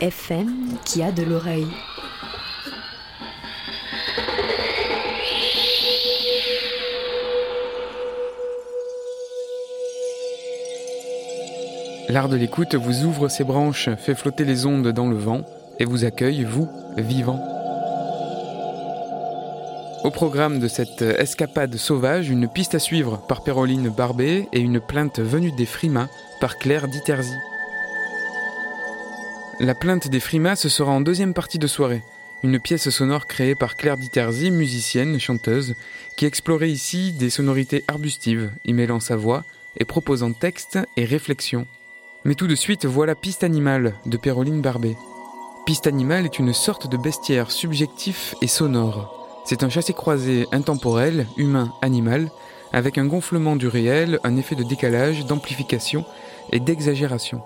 FM qui a de l'oreille. L'art de l'écoute vous ouvre ses branches, fait flotter les ondes dans le vent et vous accueille, vous, vivant. Au programme de cette escapade sauvage, une piste à suivre par Péroline Barbet et une plainte venue des frimas par Claire Diterzi. La plainte des frimas, ce sera en deuxième partie de soirée. Une pièce sonore créée par Claire Diterzi, musicienne, chanteuse, qui explorait ici des sonorités arbustives, y mêlant sa voix et proposant texte et réflexion. Mais tout de suite, voilà Piste Animale de Péroline Barbet. Piste Animale est une sorte de bestiaire subjectif et sonore. C'est un chassé-croisé intemporel, humain-animal, avec un gonflement du réel, un effet de décalage, d'amplification et d'exagération.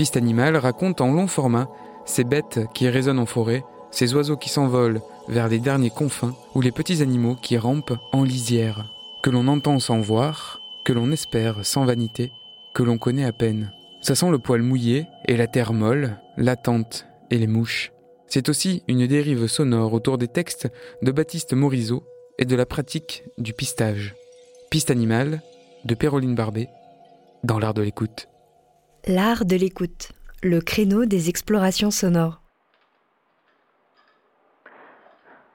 Piste Animale raconte en long format ces bêtes qui résonnent en forêt, ces oiseaux qui s'envolent vers les derniers confins ou les petits animaux qui rampent en lisière, que l'on entend sans voir, que l'on espère sans vanité, que l'on connaît à peine. Ça sent le poil mouillé et la terre molle, l'attente et les mouches. C'est aussi une dérive sonore autour des textes de Baptiste Morisot et de la pratique du pistage. Piste animale de Péroline Barbet dans l'art de l'écoute. L'art de l'écoute, le créneau des explorations sonores.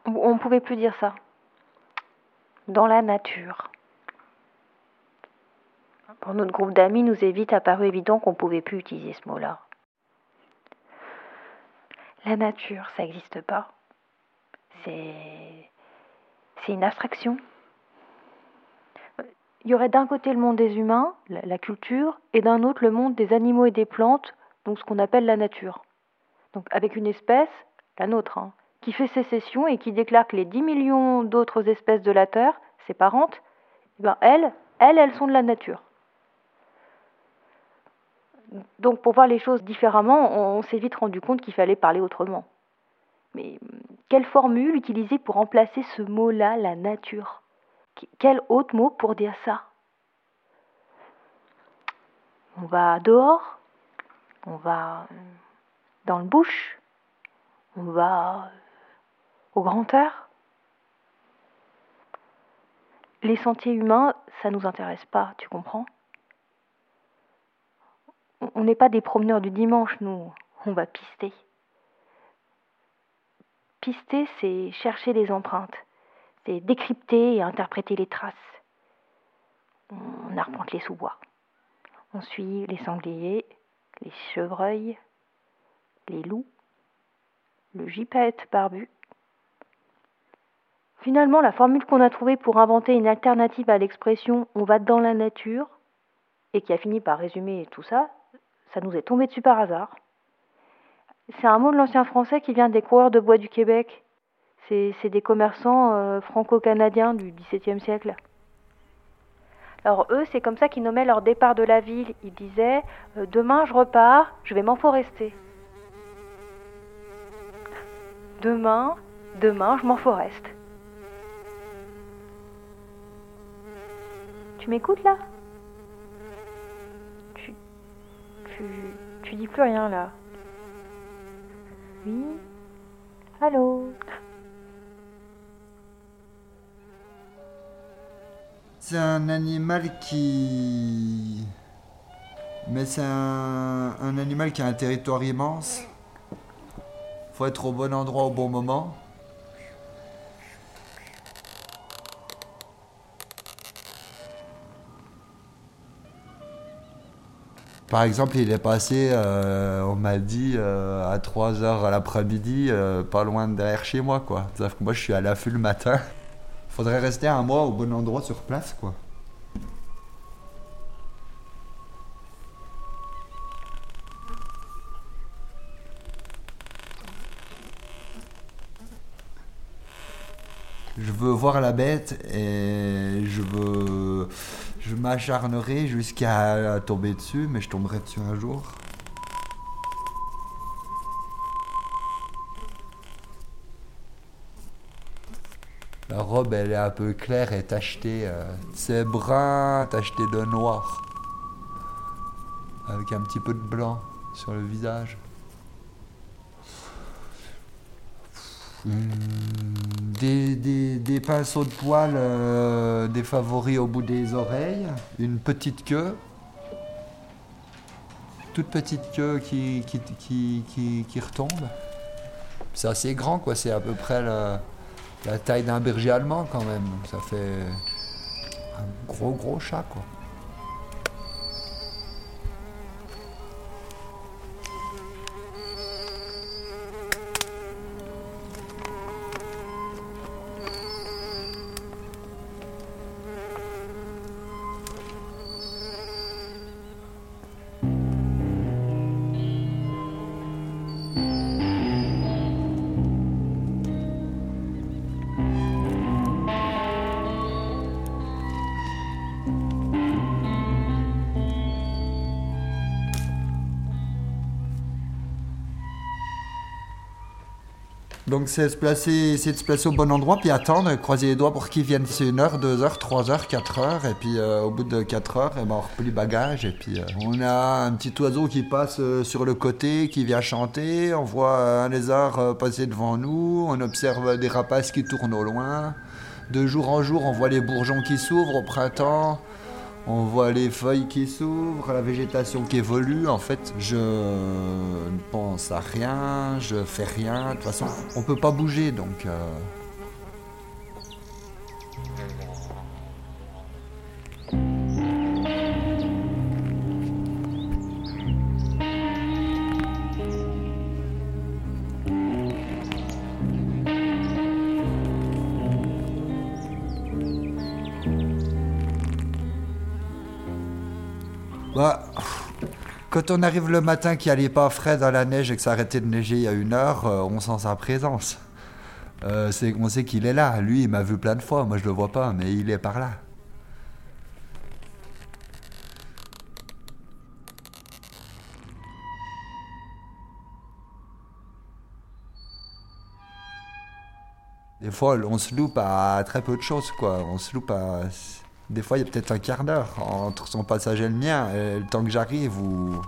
On ne pouvait plus dire ça. Dans la nature. Pour notre groupe d'amis, nous est vite apparu évident qu'on ne pouvait plus utiliser ce mot-là. La nature, ça n'existe pas. C'est. C'est une abstraction. Il y aurait d'un côté le monde des humains, la, culture, et d'un autre le monde des animaux et des plantes, donc ce qu'on appelle la nature. Donc avec une espèce, la nôtre, hein, qui fait sécession et qui déclare que les 10 millions d'autres espèces de la Terre, ses parentes, eh ben elles, elles, elles sont de la nature. Donc pour voir les choses différemment, on, s'est vite rendu compte qu'il fallait parler autrement. Mais hum, quelle formule utiliser pour remplacer ce mot-là, la nature? Quel autre mot pour dire ça On va dehors, on va dans le bush, on va au grand air. Les sentiers humains, ça nous intéresse pas, tu comprends? On- n'est pas des promeneurs du dimanche, nous. On va pister. Pister, c'est chercher les empreintes. C'est décrypter et interpréter les traces. On arpente les sous-bois. On suit les sangliers, les chevreuils, les loups, le gypaète barbu. Finalement, la formule qu'on a trouvée pour inventer une alternative à l'expression on va dans la nature, et qui a fini par résumer tout ça, ça nous est tombé dessus par hasard. C'est un mot de l'ancien français qui vient des coureurs de bois du Québec. C'est des commerçants euh, franco-canadiens du XVIIe siècle. Alors eux, c'est comme ça qu'ils nommaient leur départ de la ville. Ils disaient euh, Demain je repars, je vais m'enforester. Demain, demain je m'enforeste. Tu m'écoutes là? Tu, tu, tu dis plus rien là. Oui? Allô? C'est un animal qui Mais c'est un, un animal qui a un territoire immense. Faut être au bon endroit au bon moment. Par exemple, il est passé, euh, on m'a dit, euh, à 3h à l'après-midi, euh, pas loin de derrière chez moi, quoi. Sauf que moi, je suis à l'affût le matin. Faudrait rester un mois au bon endroit sur place, quoi. Je veux voir la bête et je veux. Je m'acharnerai jusqu'à tomber dessus, mais je tomberai dessus un jour. La robe, elle est un peu claire et tachetée. euh, c'est brun tacheté de noir. Avec un petit peu de blanc sur le visage. Hum, Des, pinceaux de poils, euh, des favoris au bout des oreilles, une petite queue, toute petite queue qui, qui, qui, qui- qui retombe. C'est assez grand, quoi. C'est à peu près la, la taille d'un berger allemand, quand même. Ça fait un gros, gros chat, quoi. Donc c'est de se placer au bon endroit, puis attendre, croiser les doigts pour qu'ils viennent. C'est une heure, deux heures, trois heures, quatre heures, et puis euh, au bout de quatre heures, eh ben, on replie bagage, et puis euh, on a un petit oiseau qui passe euh, sur le côté, qui vient chanter, on voit un lézard passer devant nous, on observe des rapaces qui tournent au loin. De jour en jour, on voit les bourgeons qui s'ouvrent au printemps. On voit les feuilles qui s'ouvrent, la végétation qui évolue. En fait, je ne pense à rien, je fais rien. De toute façon, on peut pas bouger, donc. euh, quand on arrive le matin qu'il allait pas frais dans la neige et que ça arrêtait de neiger il y a une heure, euh, on sent sa présence. Euh, on sait qu'il est là. Lui, il m'a vu plein de fois. Moi, je le vois pas, mais il est par là. Des fois, on se loupe à très peu de choses, quoi. On se loupe à. Des fois, il y a peut-être un quart d'heure entre son passage et le mien, et le temps que j'arrive ou.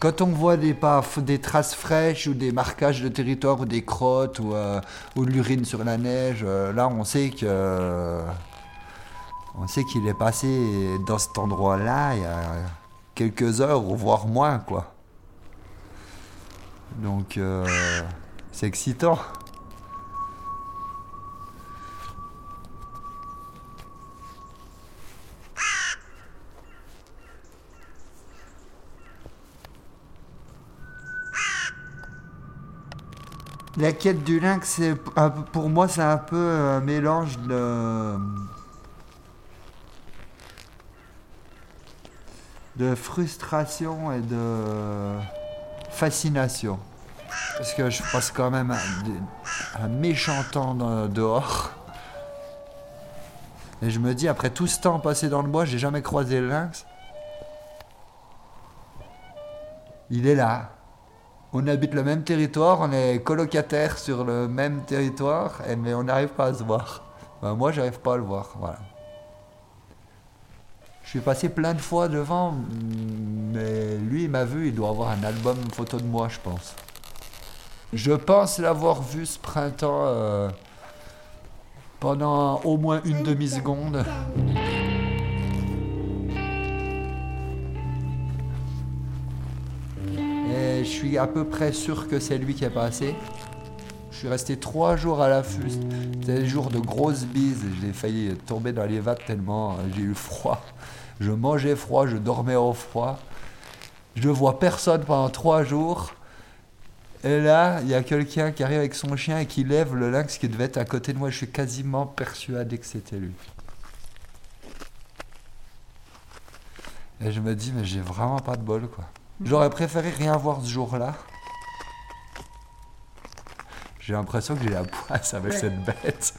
Quand on voit des, des traces fraîches ou des marquages de territoire ou des crottes ou, euh, de l'urine sur la neige, euh, là on sait que on sait qu'il est passé dans cet endroit-là il y a quelques heures voire moins quoi. Donc euh, c'est excitant. La quête du lynx, pour moi, c'est un peu un mélange de de frustration et de fascination. Parce que je passe quand même un, un méchant temps dehors. Et je me dis, après tout ce temps passé dans le bois, j'ai jamais croisé le lynx. Il est là. On habite le même territoire, on est colocataires sur le même territoire, mais on n'arrive pas à se voir. Ben, moi, j'arrive pas à le voir, voilà. Je suis passé plein de fois devant, mais lui, il m'a vu, il doit avoir un album photo de moi, je pense. Je pense l'avoir vu ce printemps euh, pendant au moins une demi-seconde. Je suis à peu près sûr que c'est lui qui est passé. Je suis resté trois jours à l'affût. C'était des jours de grosses bises. J'ai failli tomber dans les vagues tellement euh, j'ai eu froid. Je mangeais froid, je dormais au froid. Je vois personne pendant trois jours. Et là, il y a quelqu'un qui arrive avec son chien et qui lève le lynx qui devait être à côté de moi. Je suis quasiment persuadé que c'était lui. Et je me dis, mais j'ai vraiment pas de bol, quoi. J'aurais préféré rien voir ce jour-là. J'ai l'impression que j'ai la poisse avec cette bête.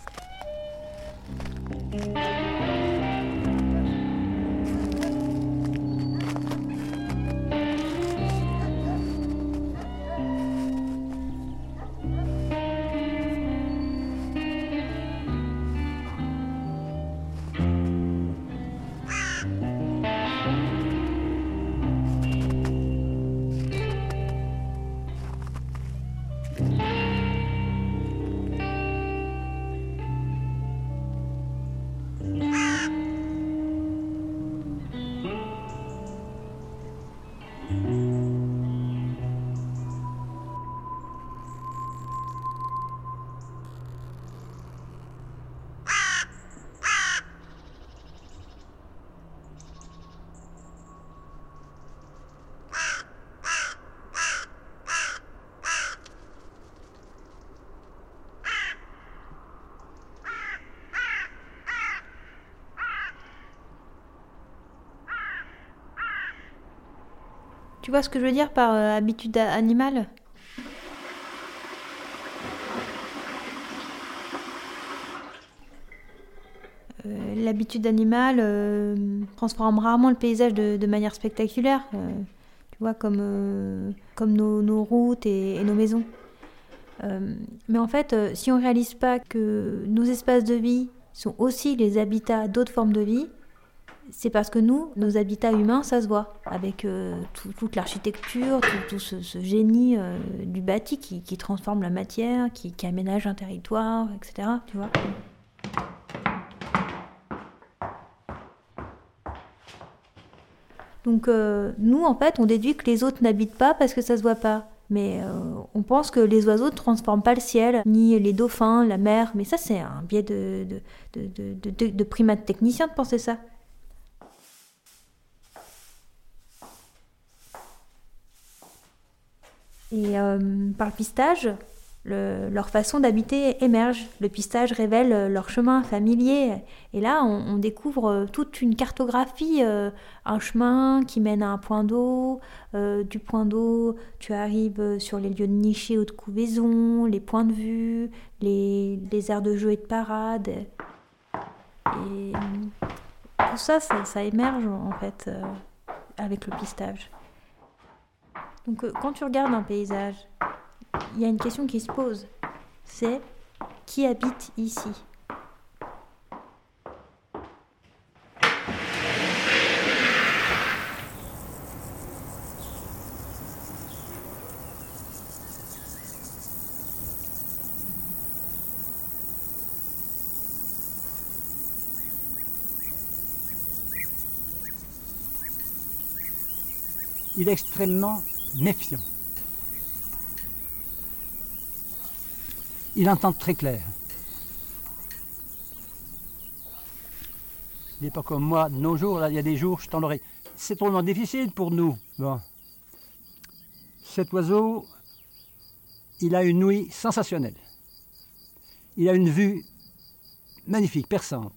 Tu vois ce que je veux dire par euh, habitude animale? Euh, L'habitude animale euh, transforme rarement le paysage de, manière spectaculaire, tu vois, comme, comme nos, routes et, et nos maisons. Mais en fait, si on ne réalise pas que nos espaces de vie sont aussi les habitats d'autres formes de vie, c'est parce que nous, nos habitats humains, ça se voit, avec euh, tout- toute l'architecture, tout, ce, génie euh, du bâti qui, transforme la matière, qui, aménage un territoire, etc. Tu vois Donc euh, nous, en fait, on déduit que les autres n'habitent pas parce que ça se voit pas. Mais on pense que les oiseaux ne transforment pas le ciel, ni les dauphins, la mer. Mais ça, c'est un biais de, de, de, de primate technicien de penser ça. Et euh, par le pistage, le- leur façon d'habiter émerge. Le pistage révèle euh, leur chemin familier. Et là, on, découvre euh, toute une cartographie, un chemin qui mène à un point d'eau. Du point d'eau, tu arrives sur les lieux de nichés ou de couvaison, les points de vue, les, les aires de jeu et de parade. Et tout ça, ça, émerge en fait avec le pistage. Donc euh, quand tu regardes un paysage, il y a une question qui se pose. C'est qui habite ici? Il est extrêmement méfiant. Il entend très clair. Il n'est pas comme moi, nos jours, il y a des jours, je tends l'oreille. C'est trop difficile pour nous. Cet oiseau, il a une ouïe sensationnelle. Il a une vue magnifique, perçante.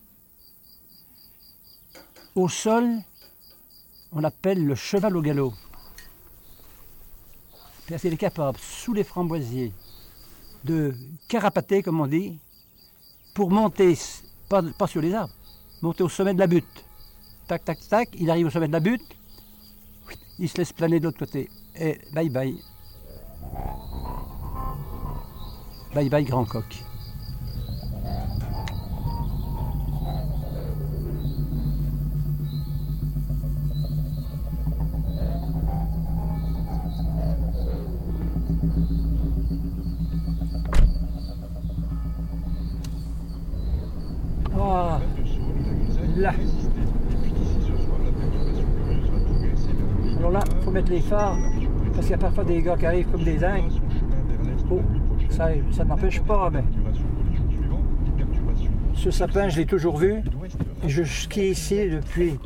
Au sol, on l'appelle le cheval au galop. Parce qu'il est capable, sous les framboisiers, de carapater, comme on dit, pour monter, pas, pas sur les arbres, monter au sommet de la butte. Tac, tac, tac, il arrive au sommet de la butte, il se laisse planer de l'autre côté. Et bye bye. Bye bye, grand coq. Là. Alors là, il faut mettre les phares Parce qu'il y a parfois des gars qui arrivent comme des dingues. Oh, ça, n'empêche pas, mais. Ce sapin, je l'ai toujours vu. Je skie ici depuis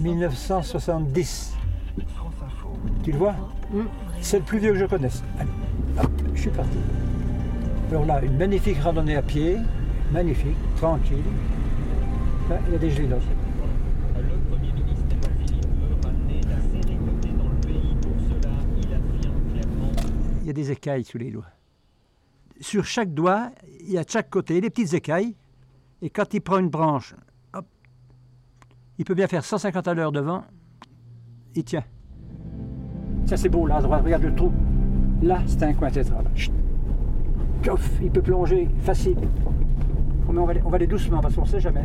1970. Tu le vois? C'est le plus vieux que je connaisse. Allez, je suis parti. Alors là, une magnifique randonnée à pied. Magnifique, tranquille. Là, il y a des gelées là. Il y a des écailles sous les doigts. Sur chaque doigt, il y a de chaque côté des petites écailles. Et quand il prend une branche, hop, il peut bien faire 150 à l'heure devant. Il tient. Ça c'est beau là à droite, regarde le trou. Là, c'est un coin tétral. Il peut plonger facile. Mais on va, aller, on va aller doucement parce qu'on ne sait jamais.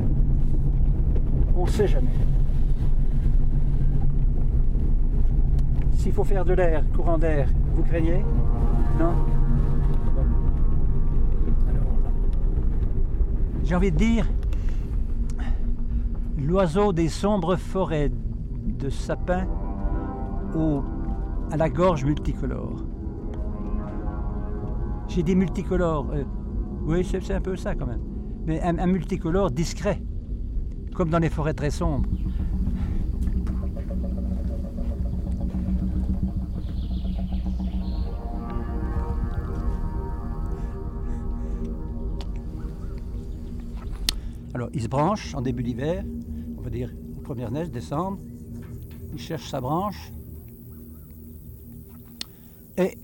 On ne sait jamais. S'il faut faire de l'air, courant d'air, vous craignez? Non? J'ai envie de dire, l'oiseau des sombres forêts de sapins au, à la gorge multicolore. J'ai dit multicolore. euh, oui, c'est un peu ça quand même. Mais un multicolore discret, comme dans les forêts très sombres. Alors, il se branche en début d'hiver, on va dire aux premières neiges, décembre. Il cherche sa branche. Et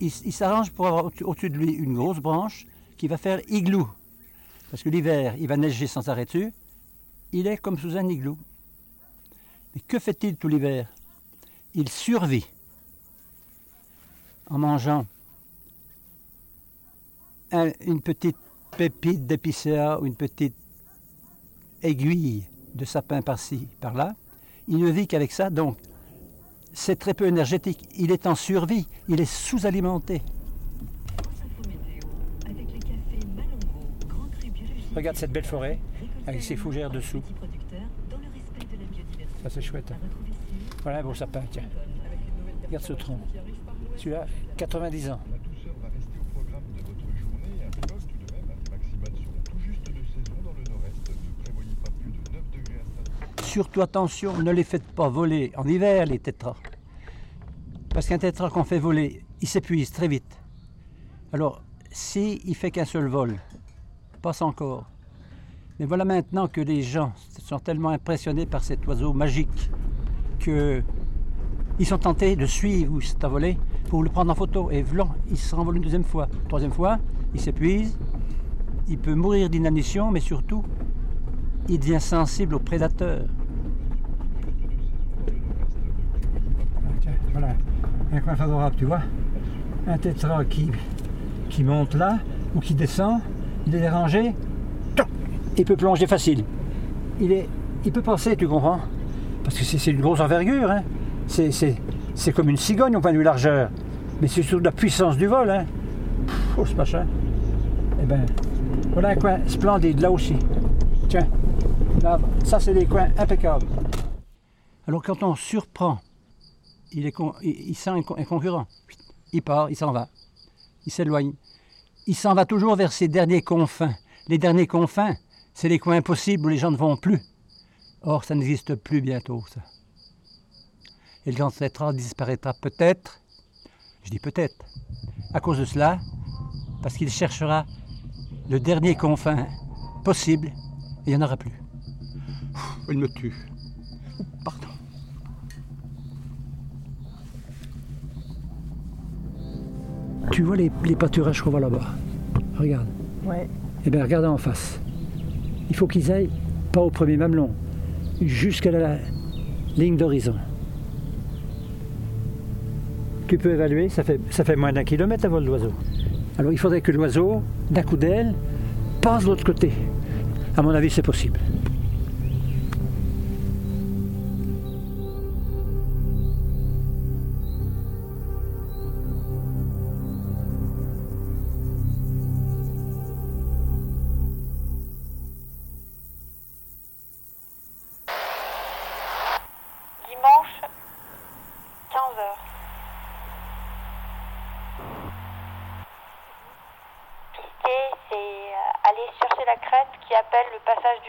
il, s'arrange pour avoir au- au-dessus de lui une grosse branche qui va faire igloo. Parce que l'hiver, il va neiger sans arrêt dessus. Il est comme sous un igloo. Mais que fait-il tout l'hiver? Il survit en mangeant un- une petite pépite d'épicéa ou une petite aiguille de sapin par-ci, par-là. Il ne vit qu'avec ça, donc c'est très peu énergétique. Il est en survie, il est sous-alimenté. Regarde cette belle forêt avec ses fougères dessous. Ça c'est chouette. Voilà un beau sapin, tiens. Regarde ce tronc. Celui-là, 90 ans. La douceur va rester au programme de votre journée. Un vol tout de même à maximation tout juste de saison dans le nord-est. Ne prévoyez pas plus de 9 degrés à Strasbourg. Surtout attention, ne les faites pas voler en hiver les tétras. Parce qu'un tétra qu'on fait voler, il s'épuise très vite. Alors, si il fait qu'un seul vol, passe encore. Mais voilà maintenant que les gens sont tellement impressionnés par cet oiseau magique que ils sont tentés de suivre où à voler pour le prendre en photo. Et vlan, il se renvole une deuxième fois. Troisième fois, il s'épuise, il peut mourir d'inanition, mais surtout, il devient sensible aux prédateurs. Tiens, voilà, un coin favorable, tu vois. Un tétra qui monte là ou qui descend, il est dérangé, il peut plonger facile. Il, est, il peut passer, tu comprends? Parce que c'est une grosse envergure. Hein. C'est- comme une cigogne au point de vue largeur. Mais c'est surtout la puissance du vol. Hein. Oh, ce machin. Eh ben, voilà un coin splendide là aussi. Tiens, là, ça c'est des coins impeccables. Alors quand on surprend, il, sent un concurrent. Il part, il s'en va. Il s'éloigne. Il s'en va toujours vers ses derniers confins. Les derniers confins, c'est les coins impossibles où les gens ne vont plus. Or, ça n'existe plus bientôt, ça. Et le grand tétra disparaîtra peut-être, je dis peut-être, à cause de cela, parce qu'il cherchera le dernier confin possible, et il n'y en aura plus. Il me tue. Tu vois les, les pâturages qu'on voit là-bas Regarde. Ouais. Eh bien, regarde en face. Il faut qu'ils aillent pas au premier mamelon, jusqu'à la ligne d'horizon. Tu peux évaluer, ça fait, ça fait moins d'un kilomètre à vol d'oiseau. Alors il faudrait que l'oiseau, d'un coup d'aile, passe de l'autre côté. À mon avis, c'est possible.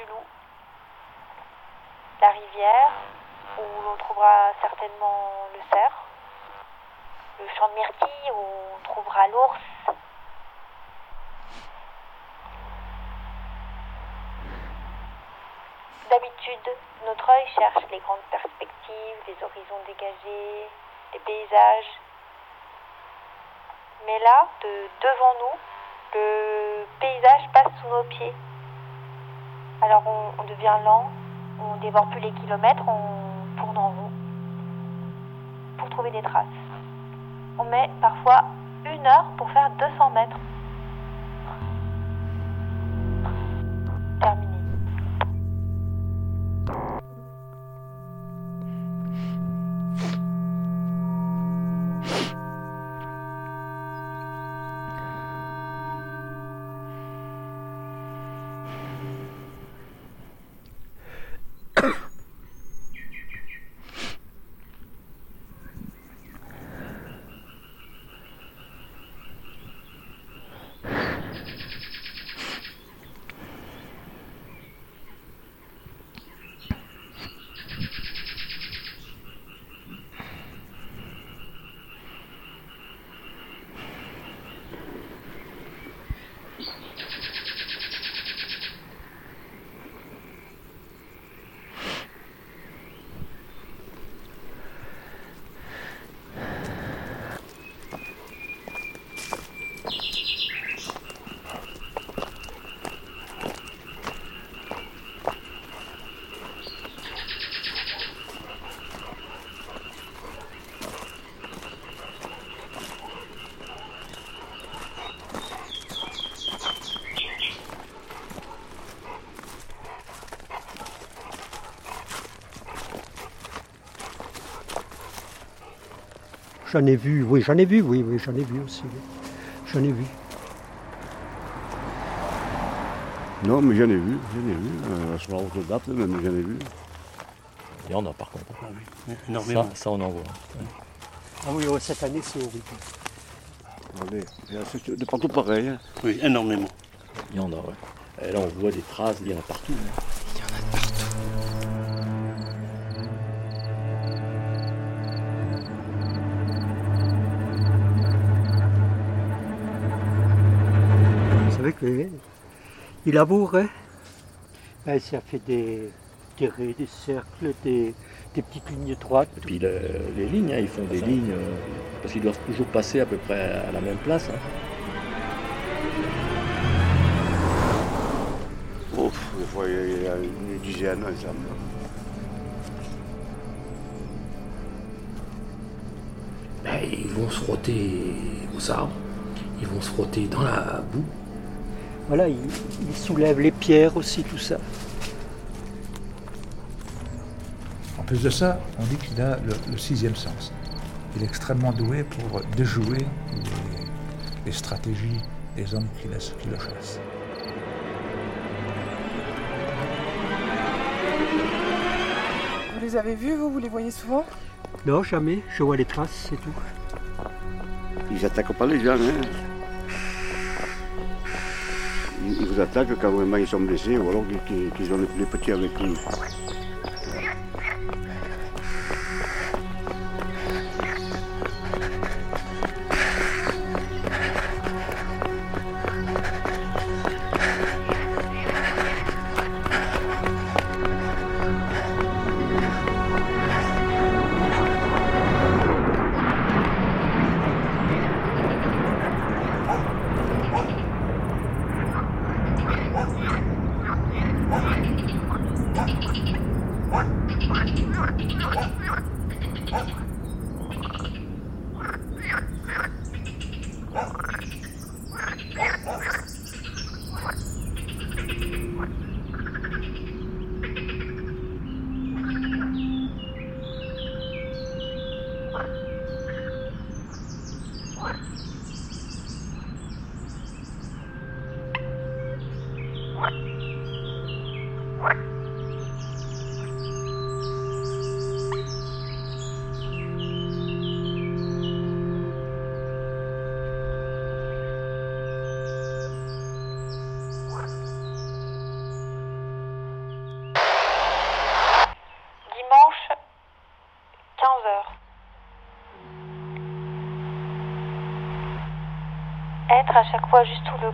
Loup. La rivière, où l'on trouvera certainement le cerf. Le champ de myrtille, où on trouvera l'ours. D'habitude, notre œil cherche les grandes perspectives, les horizons dégagés, les paysages. Mais là, de devant nous, le paysage passe sous nos pieds. Alors on, devient lent, on dévore plus les kilomètres, on tourne en rond pour trouver des traces. On met parfois une heure pour faire 200 mètres. J'en ai vu, oui, j'en ai vu, oui, oui, j'en ai vu aussi. oui. J'en ai vu. Non, mais j'en ai vu, j'en ai vu. Euh, sur la haute date, mais j'en ai vu. Il y en a par contre. énormément. Ça, ça, on en voit. Ah oui, ouais, cette année, c'est horrible. Allez, de partout pareil. hein. Oui, énormément. Il y en a, ouais. Et là, on voit des traces, il y en a partout. hein. Il y en a de partout. Il labourait. Ben, ça fait des, des raies, des cercles, des, des petites lignes droites. Et puis le- les lignes, hein, ils font des lignes euh, parce qu'ils doivent toujours passer à peu près à la même place. hein. Ouf, des fois, il y a- il y a une dizaine ensemble. Ben, ils vont se frotter aux arbres, ils vont se frotter dans la boue. Voilà, il, il soulève les pierres aussi, tout ça. En plus de ça, on dit qu'il a le, le sixième sens. Il est extrêmement doué pour déjouer les, les stratégies des hommes qui, laissent- qui le chassent. Vous les avez vus, vous Vous les voyez souvent? Non, jamais. Je vois les traces, c'est tout. Ils attaquent pas les gens. Hein. Ils, vous attaquent quand vraiment ils sont blessés ou alors qu'ils- ont les petits avec eux.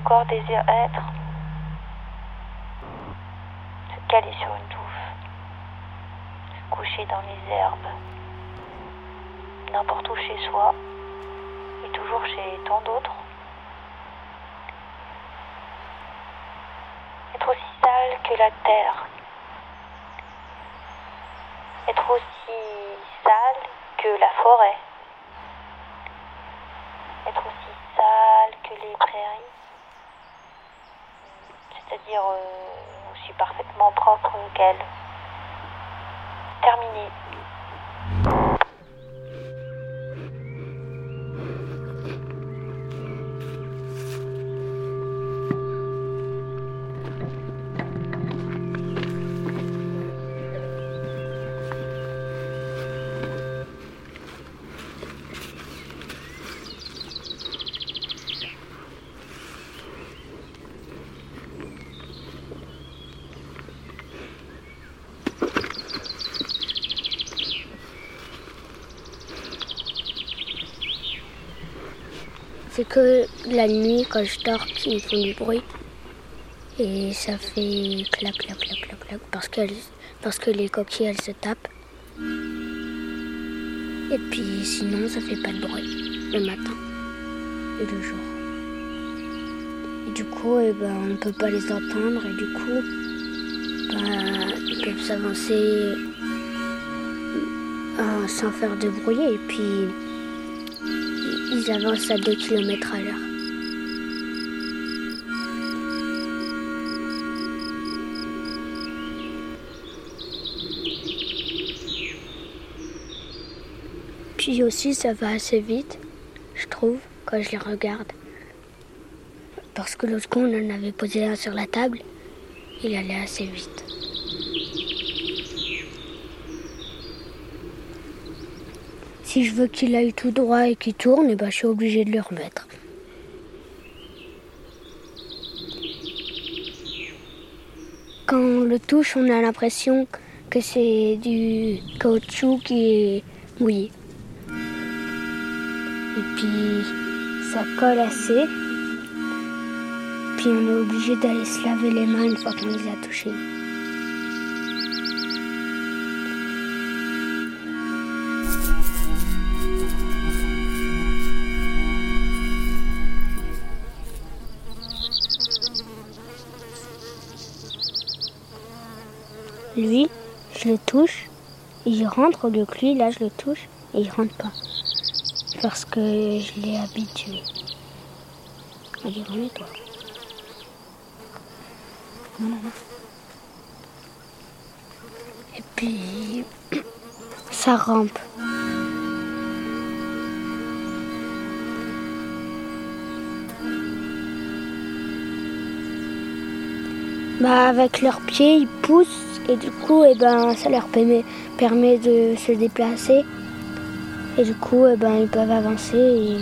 Fois juste où le corps désire être. Se caler sur une touffe. Se coucher dans les herbes. N'importe où chez soi. Et toujours chez tant d'autres. Être aussi sale que la terre. Être aussi sale que la forêt. Être aussi sale que les prairies. C'est-à-dire euh, aussi parfaitement propre qu'elles. Terminé. C'est que la nuit, quand je dors, ils font du bruit. Et ça fait clac, clac, clac, clac, clac, parce, parce que les coquilles, elles se tapent. Et puis sinon, ça fait pas de bruit le matin et le jour. Et du coup, eh ben, on ne peut pas les entendre et du coup, bah, ils peuvent s'avancer euh, sans faire de bruit et puis ils avancent à 2 km à l'heure. Puis aussi, ça va assez vite, je trouve, quand je les regarde. Parce que l'autre coup, on en avait posé un sur la table, il allait assez vite. Si je veux qu'il aille tout droit et qu'il tourne, eh ben, je suis obligée de le remettre. Quand on le touche, on a l'impression que c'est du caoutchouc qui est mouillé. Et puis ça colle assez. Puis on est obligé d'aller se laver les mains une fois qu'on les a touchés. Lui, je le touche, il rentre au lieu que lui, là je le touche et il rentre pas. Parce que je l'ai habitué. Allez, remets-toi. Non, non, non. Et puis, ça rampe. Bah, avec leurs pieds, ils poussent et du coup, eh ben, ça leur permet, de se déplacer. Et du coup, eh ben, ils peuvent avancer. Et...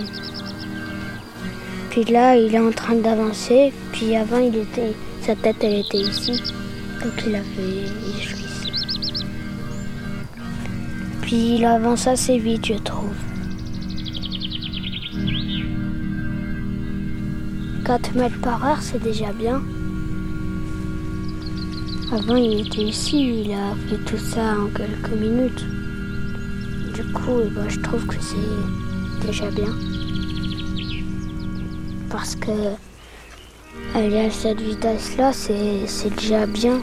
Puis là, il est en train d'avancer. Puis avant, il était, sa tête, elle était ici. Donc il a fait ici. Puis il avance assez vite, je trouve. 4 mètres par heure, c'est déjà bien. Avant, il était ici, il a fait tout ça en quelques minutes. Du coup, eh ben, je trouve que c'est déjà bien. Parce que aller à cette vitesse-là, c'est c'est déjà bien.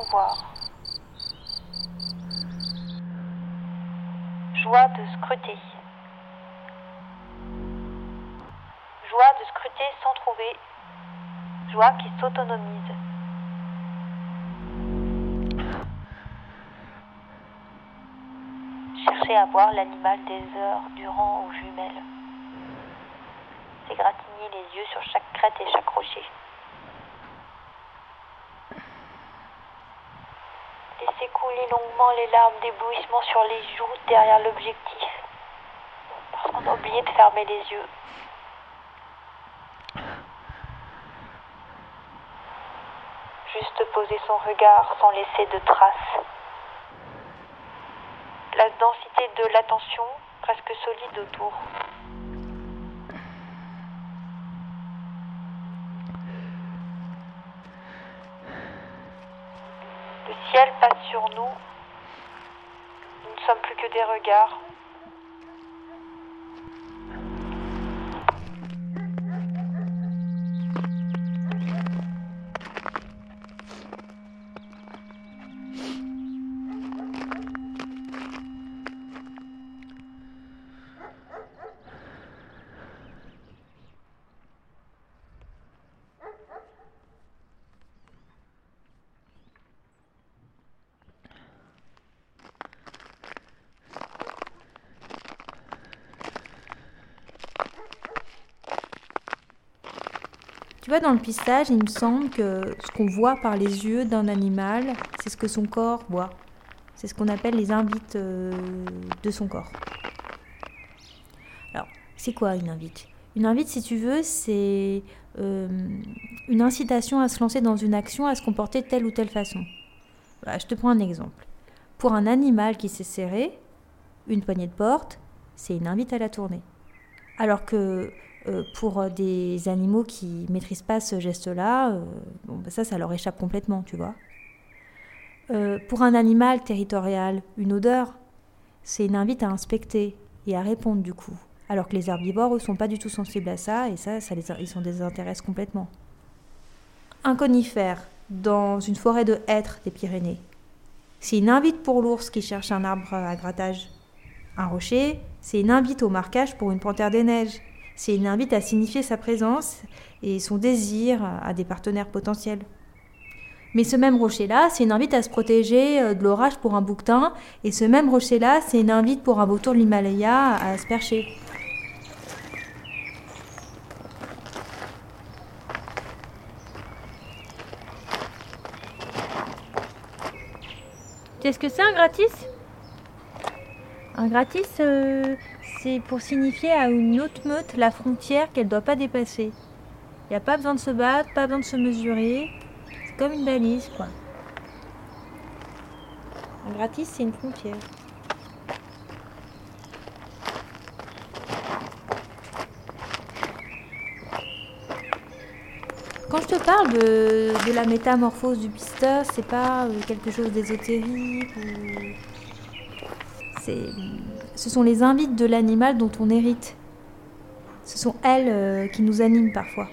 Joie de scruter. Joie de scruter sans trouver. Joie qui s'autonomise. Chercher à voir l'animal des heures durant aux jumelles. S'égratigner les yeux sur chaque crête et chaque rocher. Longuement les larmes d'éblouissement sur les joues derrière l'objectif. Parce qu'on a oublié de fermer les yeux. Juste poser son regard sans laisser de traces. La densité de l'attention presque solide autour. Que Tu vois, dans le pistage, il me semble que ce qu'on voit par les yeux d'un animal, c'est ce que son corps voit. C'est ce qu'on appelle les invites euh, de son corps. Alors, c'est quoi une invite? Une invite, si tu veux, c'est euh, une incitation à se lancer dans une action, à se comporter de telle ou telle façon. Voilà, je te prends un exemple. Pour un animal qui s'est serré, une poignée de porte, c'est une invite à la tournée. Alors que pour des animaux qui maîtrisent pas ce geste-là, euh, bah ça, leur échappe complètement, tu vois. Euh, pour un animal territorial, une odeur, c'est une invite à inspecter et à répondre du coup. Alors que les herbivores, eux, sont pas du tout sensibles à ça et ça, ça les, ils s'en désintéressent complètement. Un conifère dans une forêt de hêtres des Pyrénées, c'est une invite pour l'ours qui cherche un arbre à grattage. Un rocher, c'est une invite au marquage pour une panthère des neiges. C'est une invite à signifier sa présence et son désir à des partenaires potentiels. Mais ce même rocher-là, c'est une invite à se protéger euh, de l'orage pour un bouquetin, et ce même rocher-là, c'est une invite pour un vautour de l'Himalaya à se percher. Qu'est-ce que c'est un gratis? Un gratis, euh, c'est pour signifier à une autre meute la frontière qu'elle ne doit pas dépasser. Il n'y a pas besoin de se battre, pas besoin de se mesurer. C'est comme une balise, quoi. Un gratis, c'est une frontière. Quand je te parle de, la métamorphose du pisteur, c'est pas euh, quelque chose d'ésotérique ou... Ce sont les invites de l'animal dont on hérite. Ce sont elles euh, qui nous animent parfois.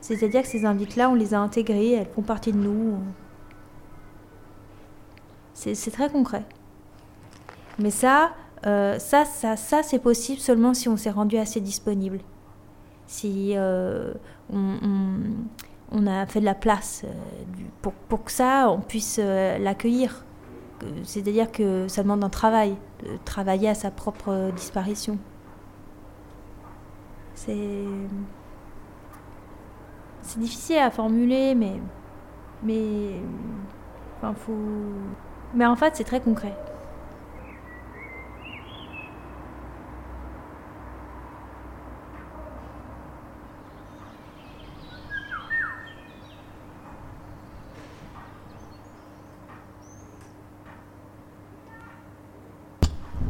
C'est-à-dire que ces invites-là, on les a intégrées, elles font partie de nous. C'est, très concret. Mais ça, euh, ça, ça, ça, c'est possible seulement si on s'est rendu assez disponible. Si euh, on, a fait de la place pour, que ça, on puisse l'accueillir. C'est-à-dire que ça demande un travail, de travailler à sa propre disparition. C'est. C'est difficile à formuler, mais. Mais. Enfin, faut. Mais en fait, c'est très concret.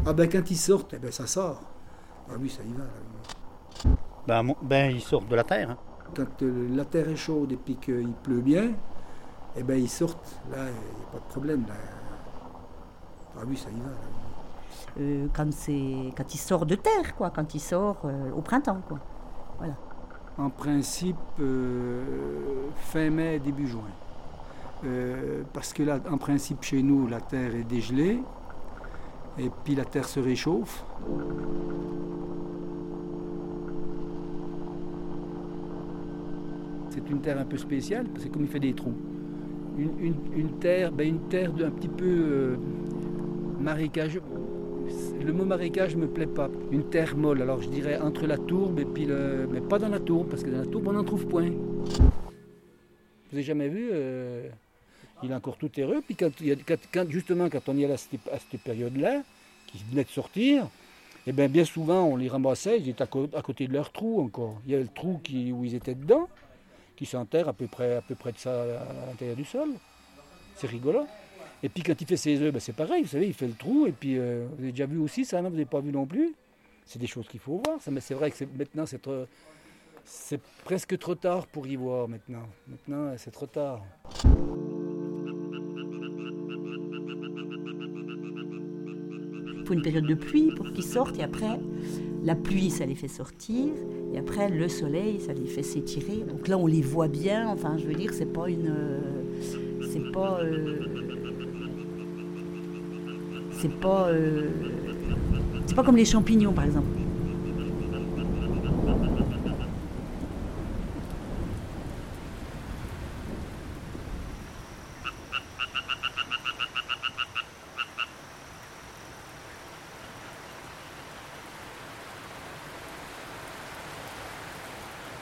Ah ben quand ils sortent, eh ben ça sort. Ah oui, ça y va. Là. Ben, ben ils sortent de la terre. Hein. Quand euh, la terre est chaude et puis qu'il pleut bien, eh ben ils sortent. Là, il n'y a pas de problème. Là. Ah oui, ça y va. Là. Euh, quand, quand il sort de terre, quoi, quand il sort euh, au printemps. Quoi. Voilà. En principe, euh, fin mai, début juin. Euh, parce que là, en principe, chez nous, la terre est dégelée et puis la terre se réchauffe. C'est une terre un peu spéciale parce que comme il fait des trous. Une, terre, ben une terre d'un petit peu euh, marécageux. Le mot marécage me plaît pas. Une terre molle, alors je dirais entre la tourbe et puis le. Mais pas dans la tourbe, parce que dans la tourbe on n'en trouve point. Vous avez jamais vu euh, Il est encore tout terreux. Puis justement, quand on y est à cette, période-là, qui venait de sortir, eh bien, bien souvent on les ramassait, ils étaient à, côté de leur trou encore. Il y avait le trou où ils étaient dedans, qui s'enterre à peu près, à peu près de ça à l'intérieur du sol. C'est rigolo. Et puis quand il fait ses œufs, ben, c'est pareil, vous savez, il fait le trou. Et puis euh, vous avez déjà vu aussi ça, non Vous n'avez pas vu non plus? C'est des choses qu'il faut voir. Mais c'est vrai que maintenant c'est c'est presque trop tard pour y voir maintenant. Maintenant c'est trop tard. Faut une période de pluie pour qu'ils sortent et après, la pluie, ça les fait sortir et après, le soleil, ça les fait s'étirer. Donc là, on les voit bien. Enfin, je veux dire, c'est pas une. euh, c'est pas. euh, c'est pas. euh, c'est pas comme les champignons, par exemple.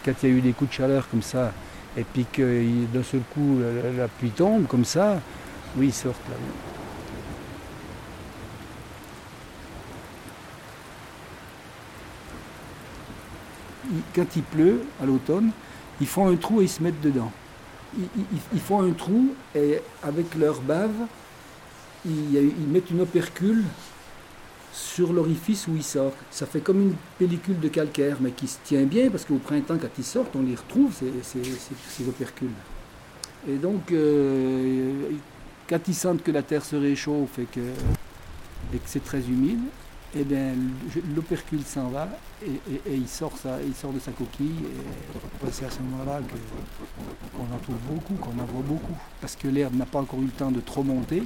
Quand il y a eu des coups de chaleur comme ça, et puis que d'un seul coup la, pluie tombe comme ça, oui, ils sortent là. Quand il pleut à l'automne, ils font un trou et ils se mettent dedans. Ils, font un trou et avec leur bave, ils mettent une opercule sur l'orifice où ils sortent. Ça fait comme une pellicule de calcaire, mais qui se tient bien, parce qu'au printemps, quand ils sortent, on les retrouve, ces, ces- opercules. Et donc, euh, quand ils sentent que la terre se réchauffe et que, et que c'est très humide, eh bien, l'opercule s'en va et, il, sort il sort de sa coquille. C'est à ce moment-là qu'on en trouve beaucoup, qu'on en voit beaucoup. Parce que l'herbe n'a pas encore eu le temps de trop monter,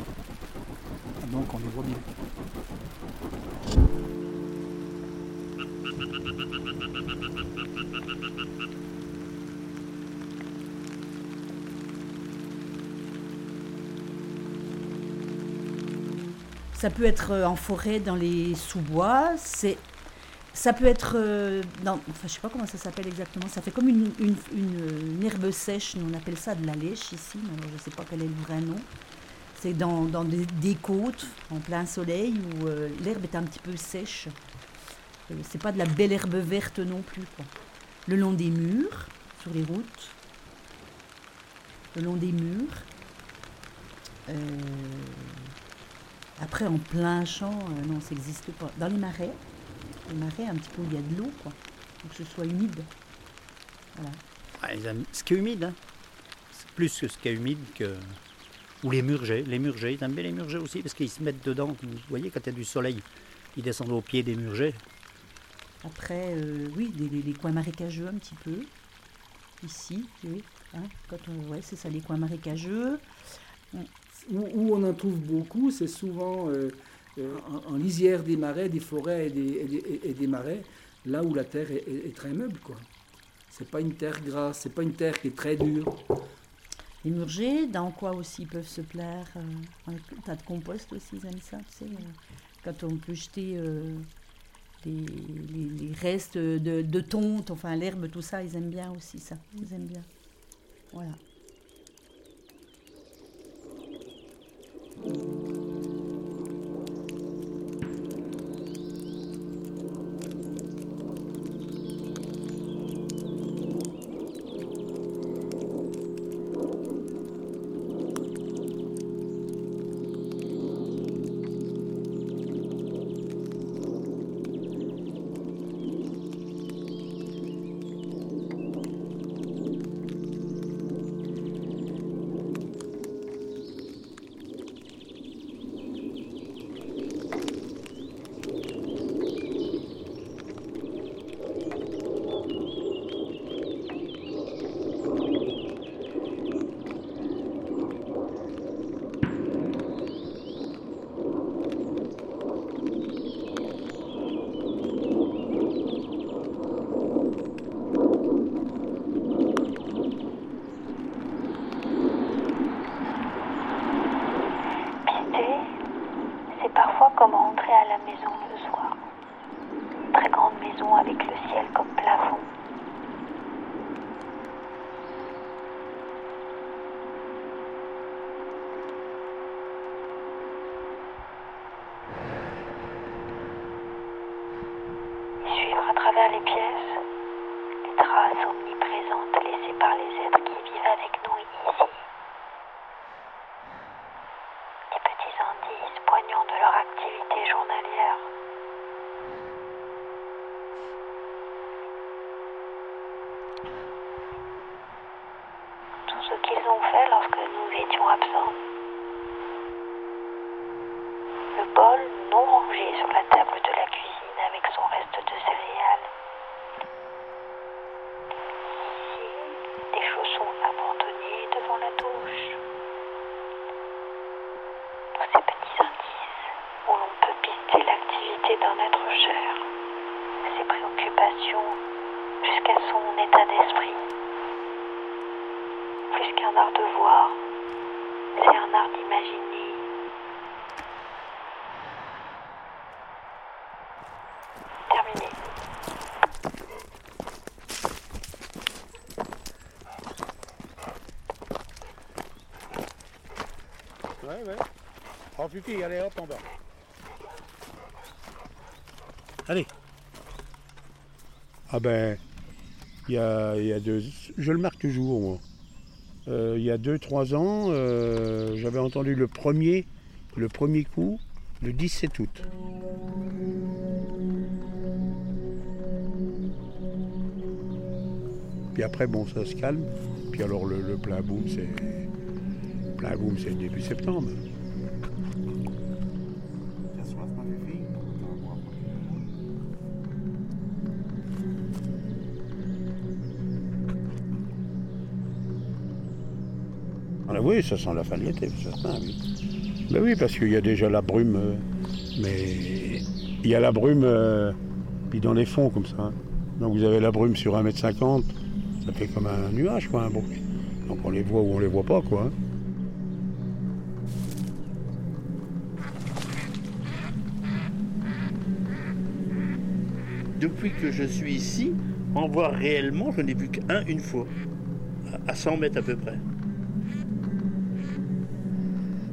donc on les voit bien. Ça peut être euh, en forêt, dans les sous-bois. C'est, ça peut être euh, dans, enfin, je sais pas comment ça s'appelle exactement. Ça fait comme une, une- herbe sèche. Nous on appelle ça de la lèche ici. Alors, je sais pas quel est le vrai nom. C'est dans, dans des, côtes, en plein soleil, où euh, l'herbe est un petit peu sèche. Euh, c'est pas de la belle herbe verte non plus. Le long des murs, sur les routes. Le long des murs. Euh, après, en plein champ, euh, non, ça n'existe pas. Dans les marais, les marais, un petit peu où il y a de l'eau, quoi. Faut que ce soit humide. Voilà. Ouais, ce qui est humide. hein. C'est plus que ce qui est humide que. Ou les murgers. Les murgers, ils aiment bien les murgers aussi parce qu'ils se mettent dedans. Vous voyez, quand il y a du soleil, ils descendent au pied des murgers. Après, euh, oui, les coins marécageux un petit peu. Ici, oui. hein, quand on, ouais, c'est ça, les coins marécageux. On- Où, on en trouve beaucoup, c'est souvent euh, euh, en, lisière des marais, des forêts et des, et des- marais, là où la terre est, très meuble. quoi. C'est pas une terre grasse, c'est pas une terre qui est très dure. Les murgers, dans quoi aussi ils peuvent se plaire euh, le tas de compost aussi, ils aiment ça, tu sais. quand on peut jeter les restes de, de tonte, enfin l'herbe, tout ça, ils aiment bien aussi ça. Ils aiment bien. Voilà. Traces abandonnés devant la douche. Tous ces petits indices où l'on peut pister l'activité d'un être cher, ses préoccupations jusqu'à son état d'esprit. Plus qu'un art de voir, c'est un art d'imaginer. Terminé. Ouais, ouais. Fifi, allez, hop, en bas. Allez. Ah ben, il y a, il y a deux... Je le marque toujours, moi. Euh, il y a deux, trois ans, euh, j'avais entendu le premier, le premier coup, le 17 août. Puis après, bon, ça se calme. Puis alors, le, le plein boom, c'est... Plein boom, c'est début septembre. Ça sent la fin de l'été, certain, oui. Ben oui, parce qu'il y a déjà la brume, euh, mais il y a la brume, euh, puis dans les fonds comme ça. Donc vous avez la brume sur 1m50, ça fait comme un nuage, quoi, un. Donc on les voit ou on les voit pas, quoi. hein. Depuis que je suis ici, en voir réellement, je n'ai vu qu'un une fois, à 100 mètres à peu près.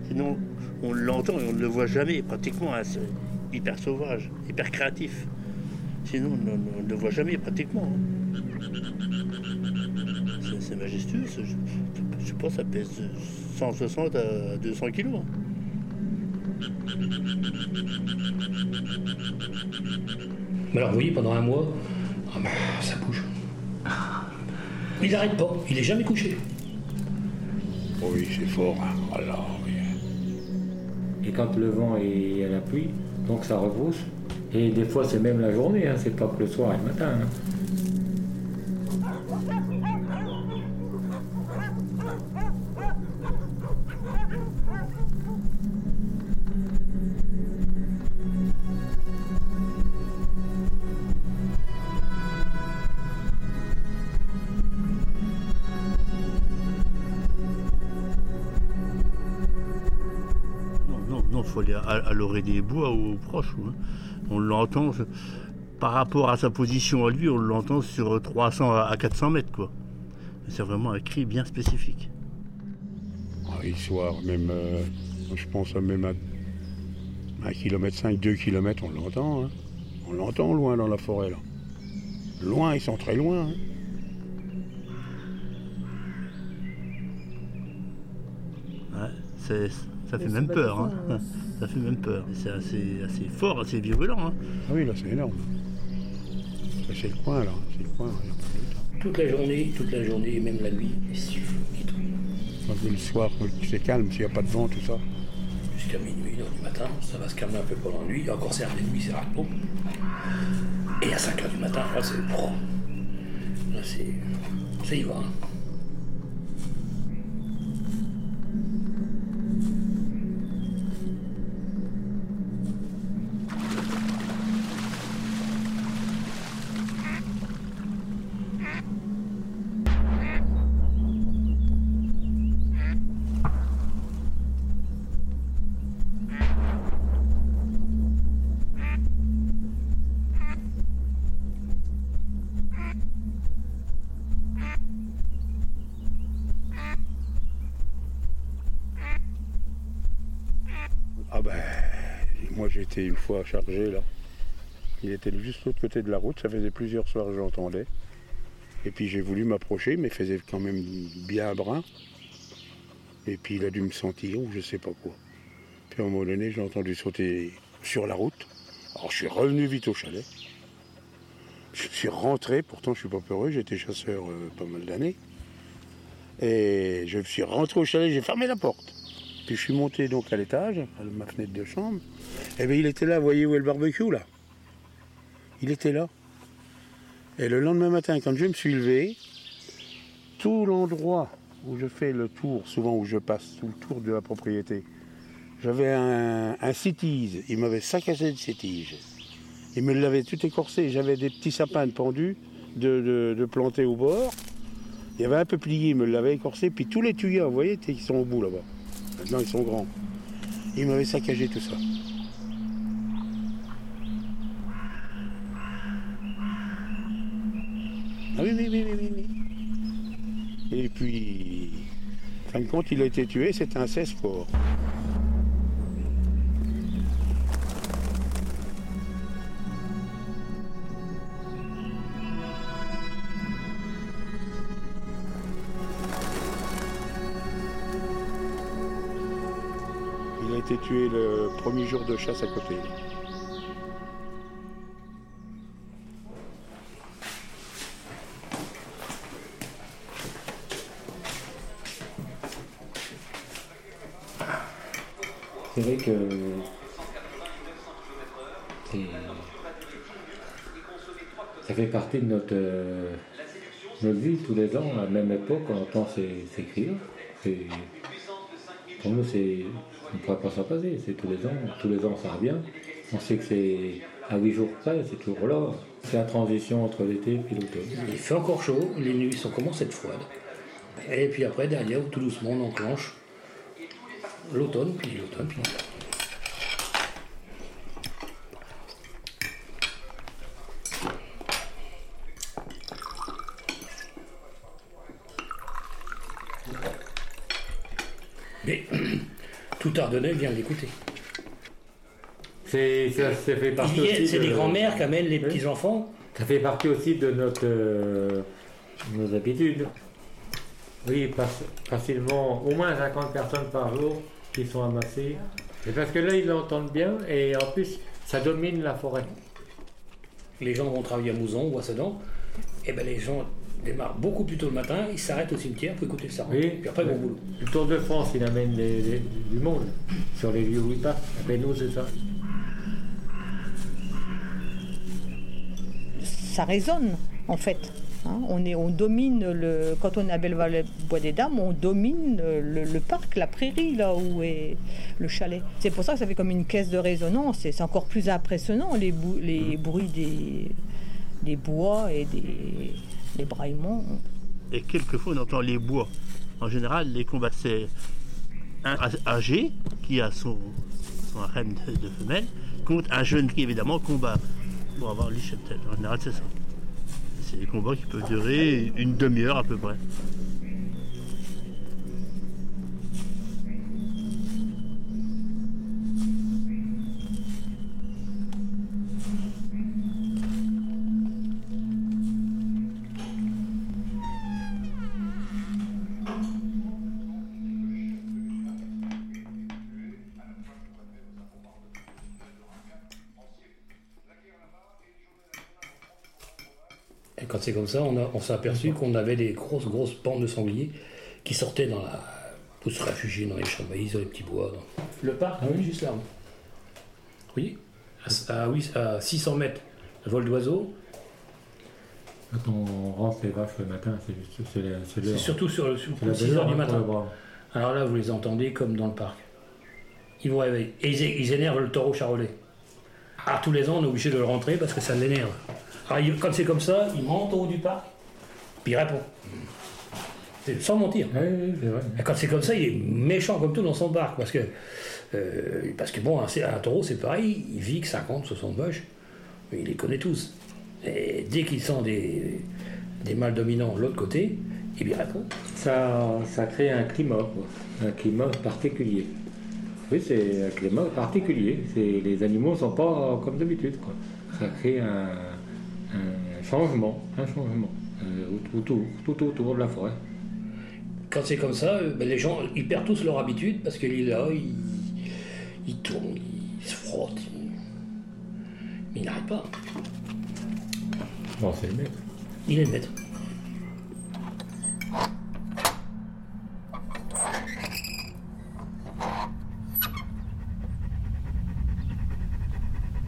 Sinon, on l'entend et on ne le voit jamais, pratiquement. hein, c'est hyper sauvage, hyper créatif. Sinon, on ne- on ne le voit jamais, pratiquement. hein. C'est- C'est majestueux. ce- Je, je pense que ça pèse 160 à 200 kilos. hein. Mais alors, oui, pendant un mois, ah ben, ça bouge. Il n'arrête pas, il est jamais couché. Oui, c'est fort. hein. Et quand le vent est à la pluie, donc ça rebrousse. Et des fois, c'est même la journée, hein, c'est pas que le soir et le matin. hein. Des bois ou proche. hein. On l'entend, par rapport à sa position à lui, on l'entend sur 300 à à 400 mètres. quoi. C'est vraiment un cri bien spécifique. Ah, il soir, même, euh, je pense à même à 1 km 5, 2 km, on l'entend. hein. On l'entend loin dans la forêt, là. Loin, ils sont très loin. hein. Ouais, c'est- ça fait Mais même c'est peur. hein. Ça, fait même peur. C'est assez, assez fort, assez virulent. hein. Ah oui, là, c'est énorme. C'est le coin, là. C'est le coin. Toute la journée, toute la journée, et même la nuit. Et si, et tout. Donc, le soir, c'est calme, s'il n'y a pas de vent, tout ça. Jusqu'à minuit, heure du matin, ça va se calmer un peu pendant la nuit. Encore les nuits, c'est repos. Et à 5 heures du matin, là, c'est. Là, c'est. Ça y va. hein. Une fois chargé là. Il était juste l'autre côté de la route, ça faisait plusieurs soirs que j'entendais. Et puis j'ai voulu m'approcher, mais faisait quand même bien brun. Et puis il a dû me sentir, ou je sais pas quoi. Puis à un moment donné, j'ai entendu sauter sur la route. Alors je suis revenu vite au chalet. Je suis rentré, pourtant je suis pas peureux, j'étais chasseur euh, pas mal d'années. Et je suis rentré au chalet, j'ai fermé la porte. Puis je suis monté donc à l'étage, à ma fenêtre de chambre. Et bien il était là, voyez où est le barbecue là Il était là. Et le lendemain matin, quand je me suis levé, tout l'endroit où je fais le tour, souvent où je passe, tout le tour de la propriété, j'avais un, un. Il m'avait saccagé le citise. Il me l'avait tout écorcé. J'avais des petits sapins pendus de, de, de plantés au bord. Il y avait un peu plié, il me l'avait écorcé. Puis tous les tuyaux, vous voyez, ils sont au bout là-bas. Maintenant, ils sont grands. Il m'avait saccagé tout ça. Ah oui, oui, oui, oui, oui. Et puis, en fin de compte, il a été tué, c'était un 16 fort. Été tué le premier jour de chasse à côté. C'est vrai que ça fait partie de notre, euh, notre vie tous les ans, à la même époque, on entend ces, ces Pour nous, c'est, on ne pourrait pas s'en passer, c'est tous les ans, tous les ans ça revient. On sait que c'est à 8 jours près, c'est toujours là. C'est la transition entre l'été et l'automne. Il fait encore chaud, les nuits sont commencent à être froides. Et puis après, derrière, tout doucement, on enclenche l'automne, puis l'automne, puis l'automne. Mais tout Ardennais vient l'écouter. C'est, ça, ça fait partie Il y a- aussi C'est de- les grands-mères qui amènent les Oui. petits-enfants. Ça fait partie aussi de notre, euh, nos habitudes. Oui, faci- facilement, au moins 50 personnes par jour qui sont amassées. Et parce que là, ils l'entendent bien et en plus, ça domine la forêt. Les gens vont travailler à Mouzon ou à Sedan. Et ben les gens démarrent beaucoup plus tôt le matin, ils s'arrêtent au cimetière pour écouter ça. Oui, Puis après, au boulot. Le Tour de France, il amène les- les- du monde sur les lieux où il passe. Ben, nous, c'est ça. ça résonne en fait. hein. on, est, on domine le. Quand on est à Belleval-Bois des Dames, on domine le, le parc, la prairie là où est le chalet. C'est pour ça que ça fait comme une caisse de résonance et c'est encore plus impressionnant les, bou- les bruits des, des bois et des, Et quelquefois, on entend les bois. En général, les combats, c'est un âgé qui a son, son de, femelles contre un jeune qui, évidemment, combat pour avoir les cheptels. En général, c'est ça. C'est des combats qui peuvent durer une demi-heure à peu près. C'est comme ça, on, a- on s'est aperçu qu'on avait des grosses, grosses bandes de sangliers qui sortaient dans la. pour se réfugier dans les champs de maïs, dans les petits bois. dans- Le parc, oui, juste là. Oui, à, à- oui, à 600 mètres, vol d'oiseau. Quand on rentre les vaches le matin, c'est juste c'est la- c'est surtout sur le sur C'est la 6 belle heures du matin. Alors là, vous les entendez comme dans le parc. Ils vous réveillent. Et ils, ils énervent le taureau charolais. Alors tous les ans, on est obligé de le rentrer parce que ça l'énerve. Alors il- quand c'est comme ça, il monte au haut du parc, puis il répond. C'est sans mentir. Et quand c'est comme ça, il est méchant comme tout dans son parc. Parce que, euh, parce que bon, un, un taureau, c'est pareil, il vit que 50, 60 vaches, mais il les connaît tous. Et dès qu'il sent des, des mâles dominants de l'autre côté, il lui répond. Ça, ça crée un climat, quoi. un climat particulier. Oui, c'est un climat particulier. C'est- Les animaux ne sont pas comme d'habitude. quoi. Ça crée un, un changement, un changement. autour, tout autour de la forêt. Quand c'est comme ça, euh, ben, les gens ils perdent tous leur habitude parce qu'il est là, il, il tourne, il se frotte. il- Mais il n'arrête pas. Bon, c'est le maître. Il est le maître.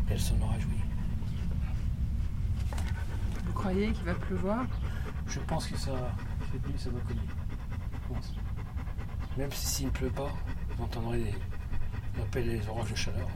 Elle s'en aura joui. Croyez qu'il va pleuvoir Je pense que ça, cette nuit, ça va cogner. Même si s'il ne pleut pas, vous entendrez des, on appelle les orages de chaleur.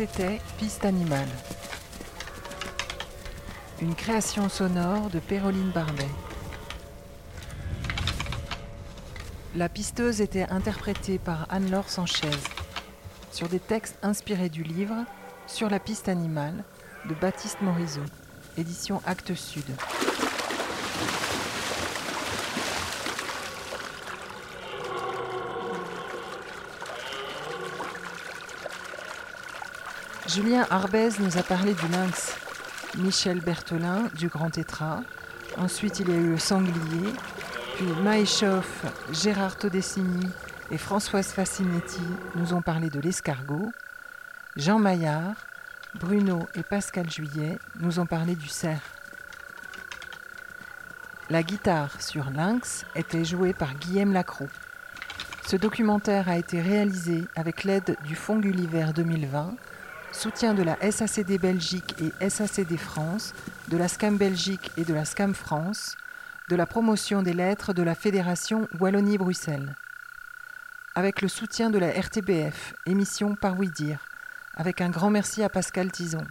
C'était Piste animale. Une création sonore de Péroline Barbet. La pisteuse était interprétée par Anne-Laure Sanchez sur des textes inspirés du livre Sur la piste animale de Baptiste Morisot, édition Actes Sud. Julien Arbez nous a parlé du lynx, Michel Berthelin du grand tétra, ensuite il y a eu le sanglier, puis Maïchoff, Gérard Todessini et Françoise Facinetti nous ont parlé de l'escargot, Jean Maillard, Bruno et Pascal Juillet nous ont parlé du cerf. La guitare sur Lynx était jouée par Guillaume Lacroix. Ce documentaire a été réalisé avec l'aide du Fonds Gulliver 2020 soutien de la SACD Belgique et SACD France, de la SCAM Belgique et de la SCAM France, de la promotion des lettres de la Fédération Wallonie-Bruxelles. Avec le soutien de la RTBF, émission Par Oui Dire, avec un grand merci à Pascal Tison.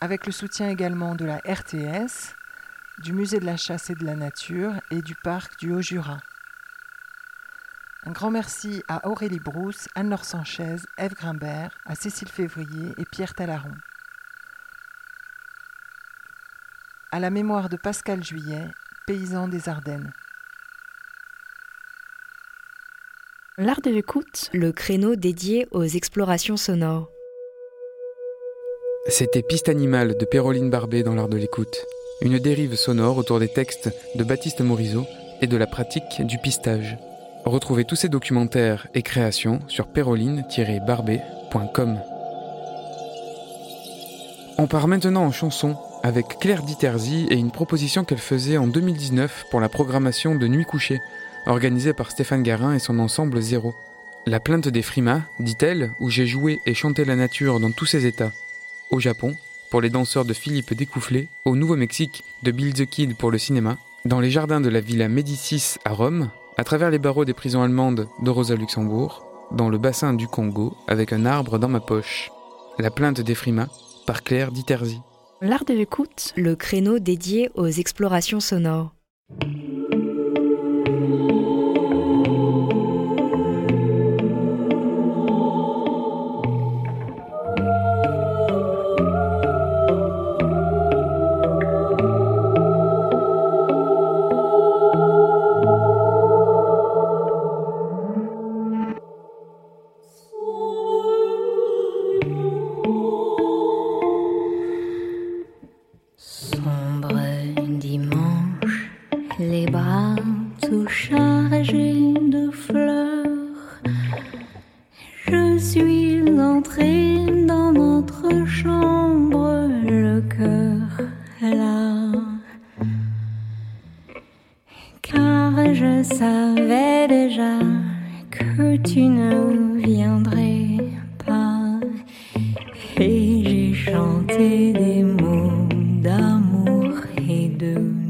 Avec le soutien également de la RTS, du Musée de la Chasse et de la Nature et du Parc du Haut-Jura. Un grand merci à Aurélie Brousse, Anne-Laure Sanchez, Eve Grimbert, à Cécile Février et Pierre Talaron. À la mémoire de Pascal Juillet, paysan des Ardennes. L'art de l'écoute, le créneau dédié aux explorations sonores. C'était Piste animale de Péroline Barbet dans l'art de l'écoute. Une dérive sonore autour des textes de Baptiste Morisot et de la pratique du pistage. Retrouvez tous ces documentaires et créations sur péroline-barbet.com. On part maintenant en chanson avec Claire Diterzi et une proposition qu'elle faisait en 2019 pour la programmation de Nuit couchée, organisée par Stéphane Garin et son ensemble Zéro. La plainte des frimas, dit-elle, où j'ai joué et chanté la nature dans tous ses états. Au Japon, pour les danseurs de Philippe Découfflé, au Nouveau-Mexique, de Bill the Kid pour le cinéma, dans les jardins de la Villa Médicis à Rome, à travers les barreaux des prisons allemandes de Rosa Luxembourg, dans le bassin du Congo, avec un arbre dans ma poche. La plainte des frimas, par Claire Diterzi. L'art de l'écoute, le créneau dédié aux explorations sonores. Et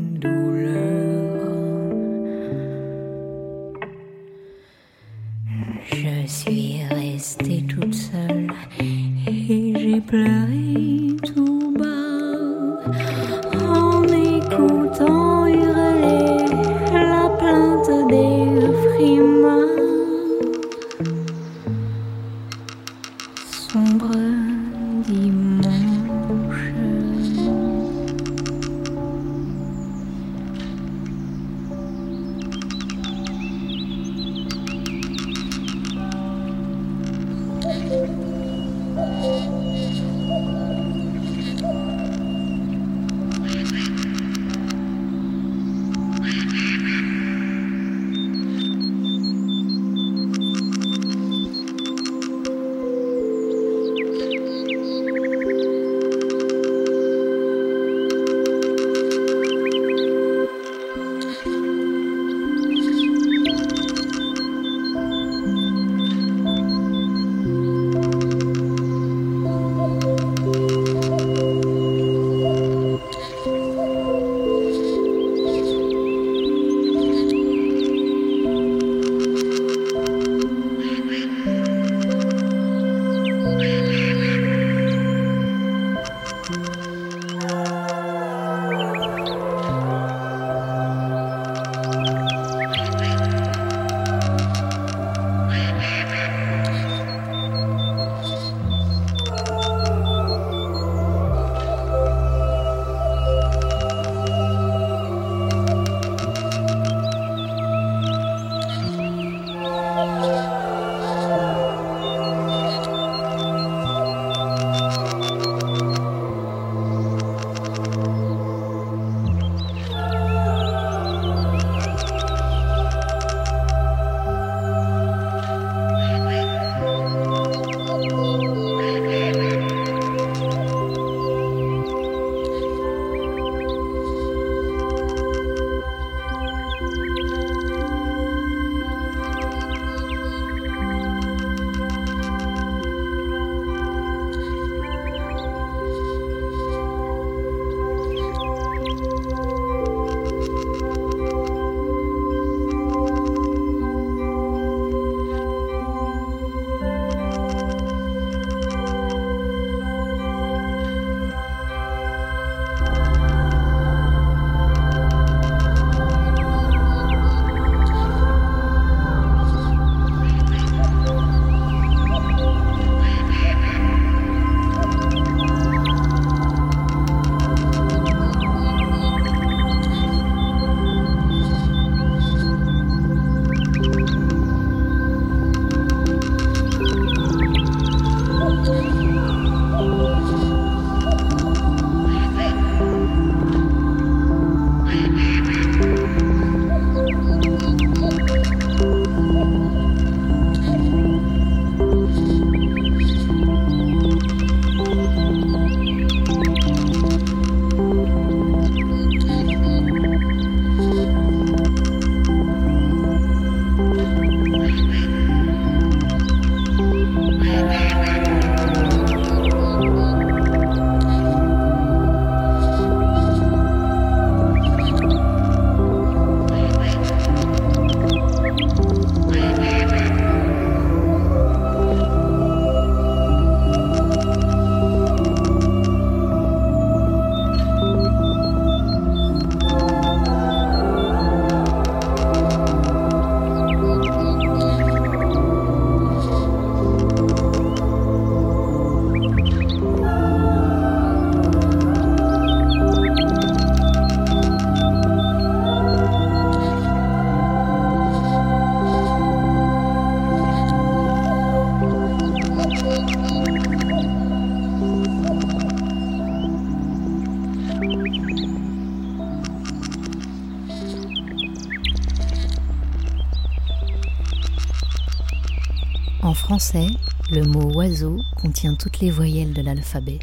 français, le mot oiseau contient toutes les voyelles de l'alphabet.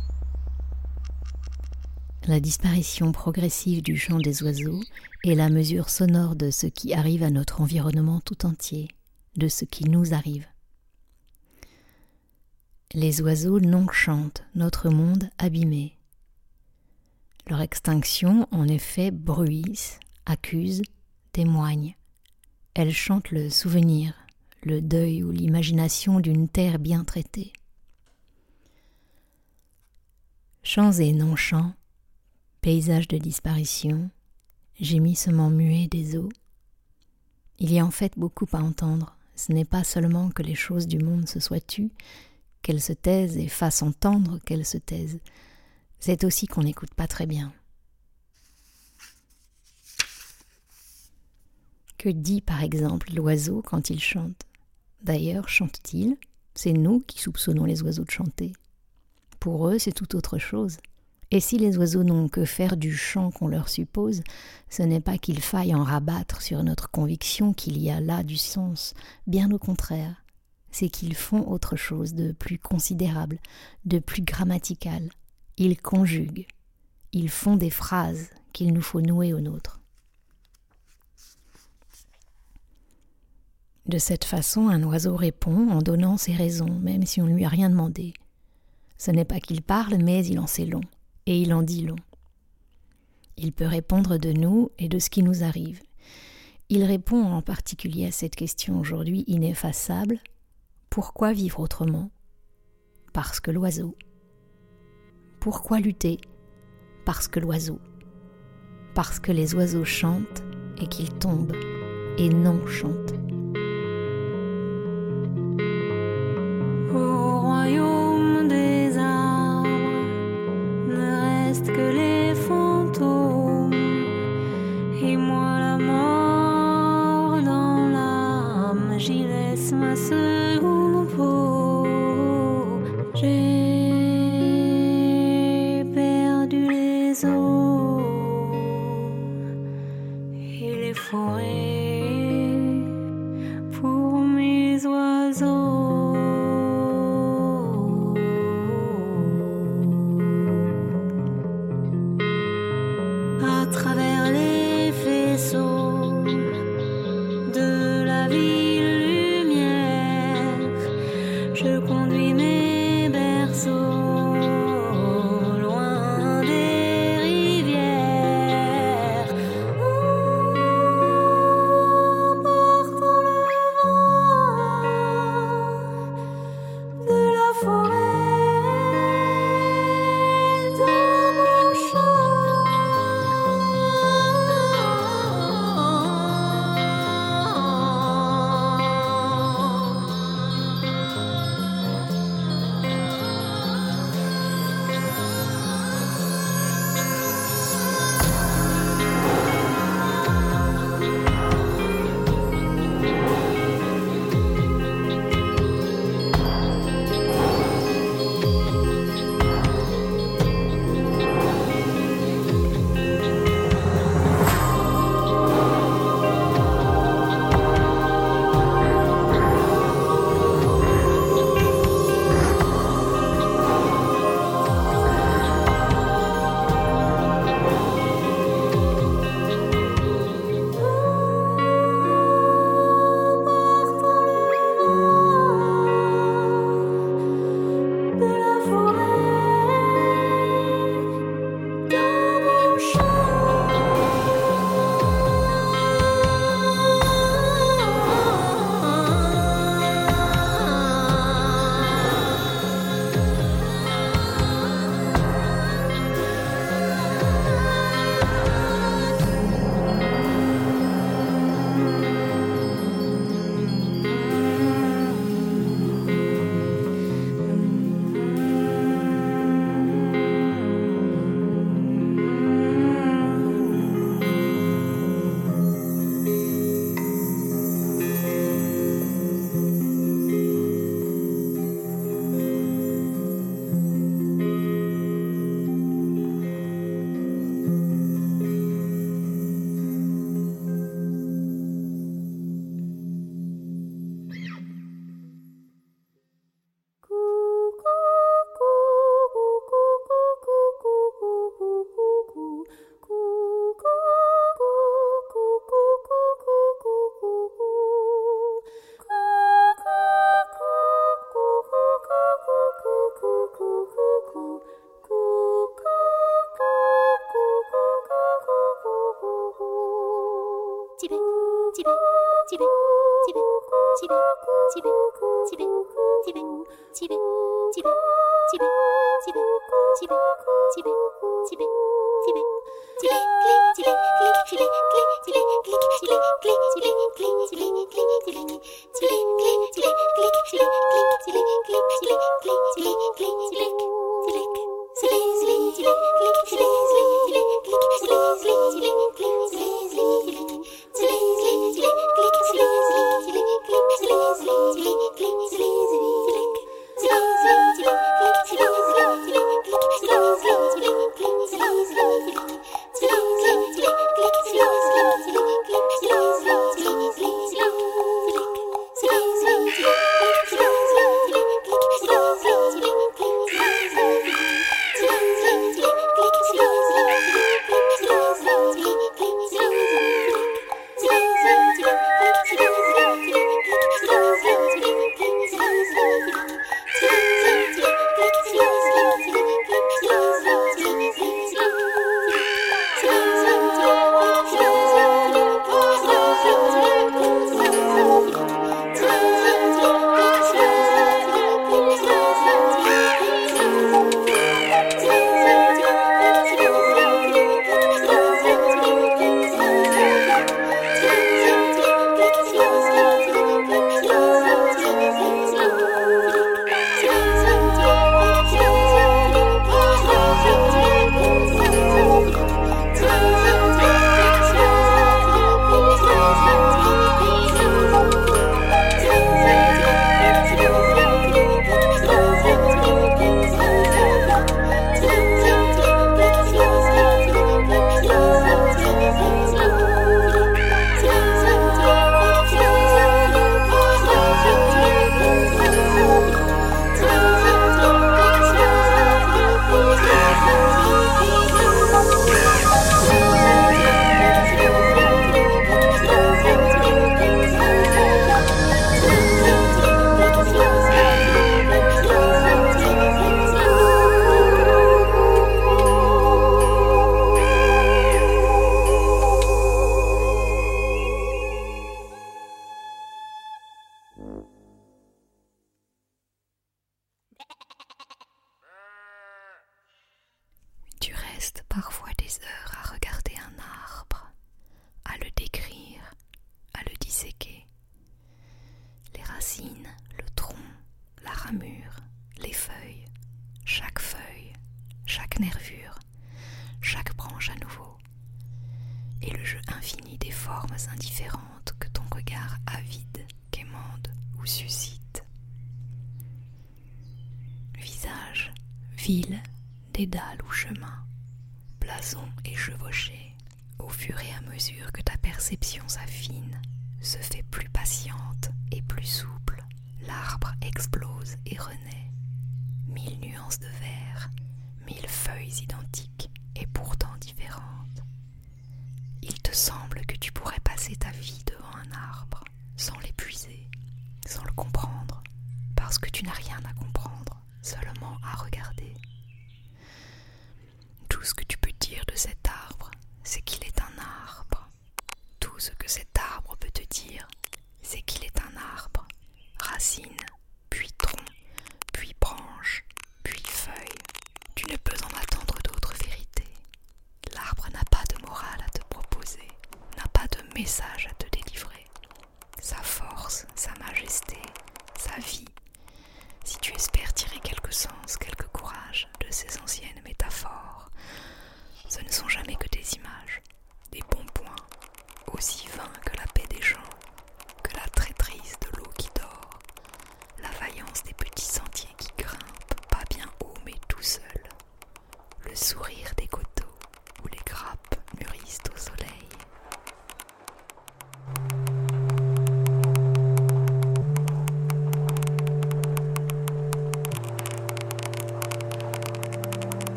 La disparition progressive du chant des oiseaux est la mesure sonore de ce qui arrive à notre environnement tout entier, de ce qui nous arrive. Les oiseaux non chantent notre monde abîmé. Leur extinction, en effet, bruise, accuse, témoigne. Elles chantent le souvenir, le deuil ou l'imagination d'une terre bien traitée. Chants et non-chants, paysages de disparition, gémissements muets des eaux. Il y a en fait beaucoup à entendre. Ce n'est pas seulement que les choses du monde se soient tues, qu'elles se taisent et fassent entendre qu'elles se taisent. C'est aussi qu'on n'écoute pas très bien. Que dit par exemple l'oiseau quand il chante? D'ailleurs, chante-t-il C'est nous qui soupçonnons les oiseaux de chanter. Pour eux, c'est tout autre chose. Et si les oiseaux n'ont que faire du chant qu'on leur suppose, ce n'est pas qu'il faille en rabattre sur notre conviction qu'il y a là du sens, bien au contraire, c'est qu'ils font autre chose de plus considérable, de plus grammatical. Ils conjuguent, ils font des phrases qu'il nous faut nouer aux nôtres. De cette façon, un oiseau répond en donnant ses raisons, même si on ne lui a rien demandé. Ce n'est pas qu'il parle, mais il en sait long, et il en dit long. Il peut répondre de nous et de ce qui nous arrive. Il répond en particulier à cette question aujourd'hui ineffaçable. Pourquoi vivre autrement? Parce que l'oiseau. Pourquoi lutter? Parce que l'oiseau. Parce que les oiseaux chantent et qu'ils tombent et non chantent. Que les fantômes. Et moi la mort dans l'âme j'y laisse ma seconde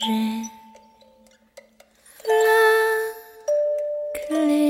j'ai la.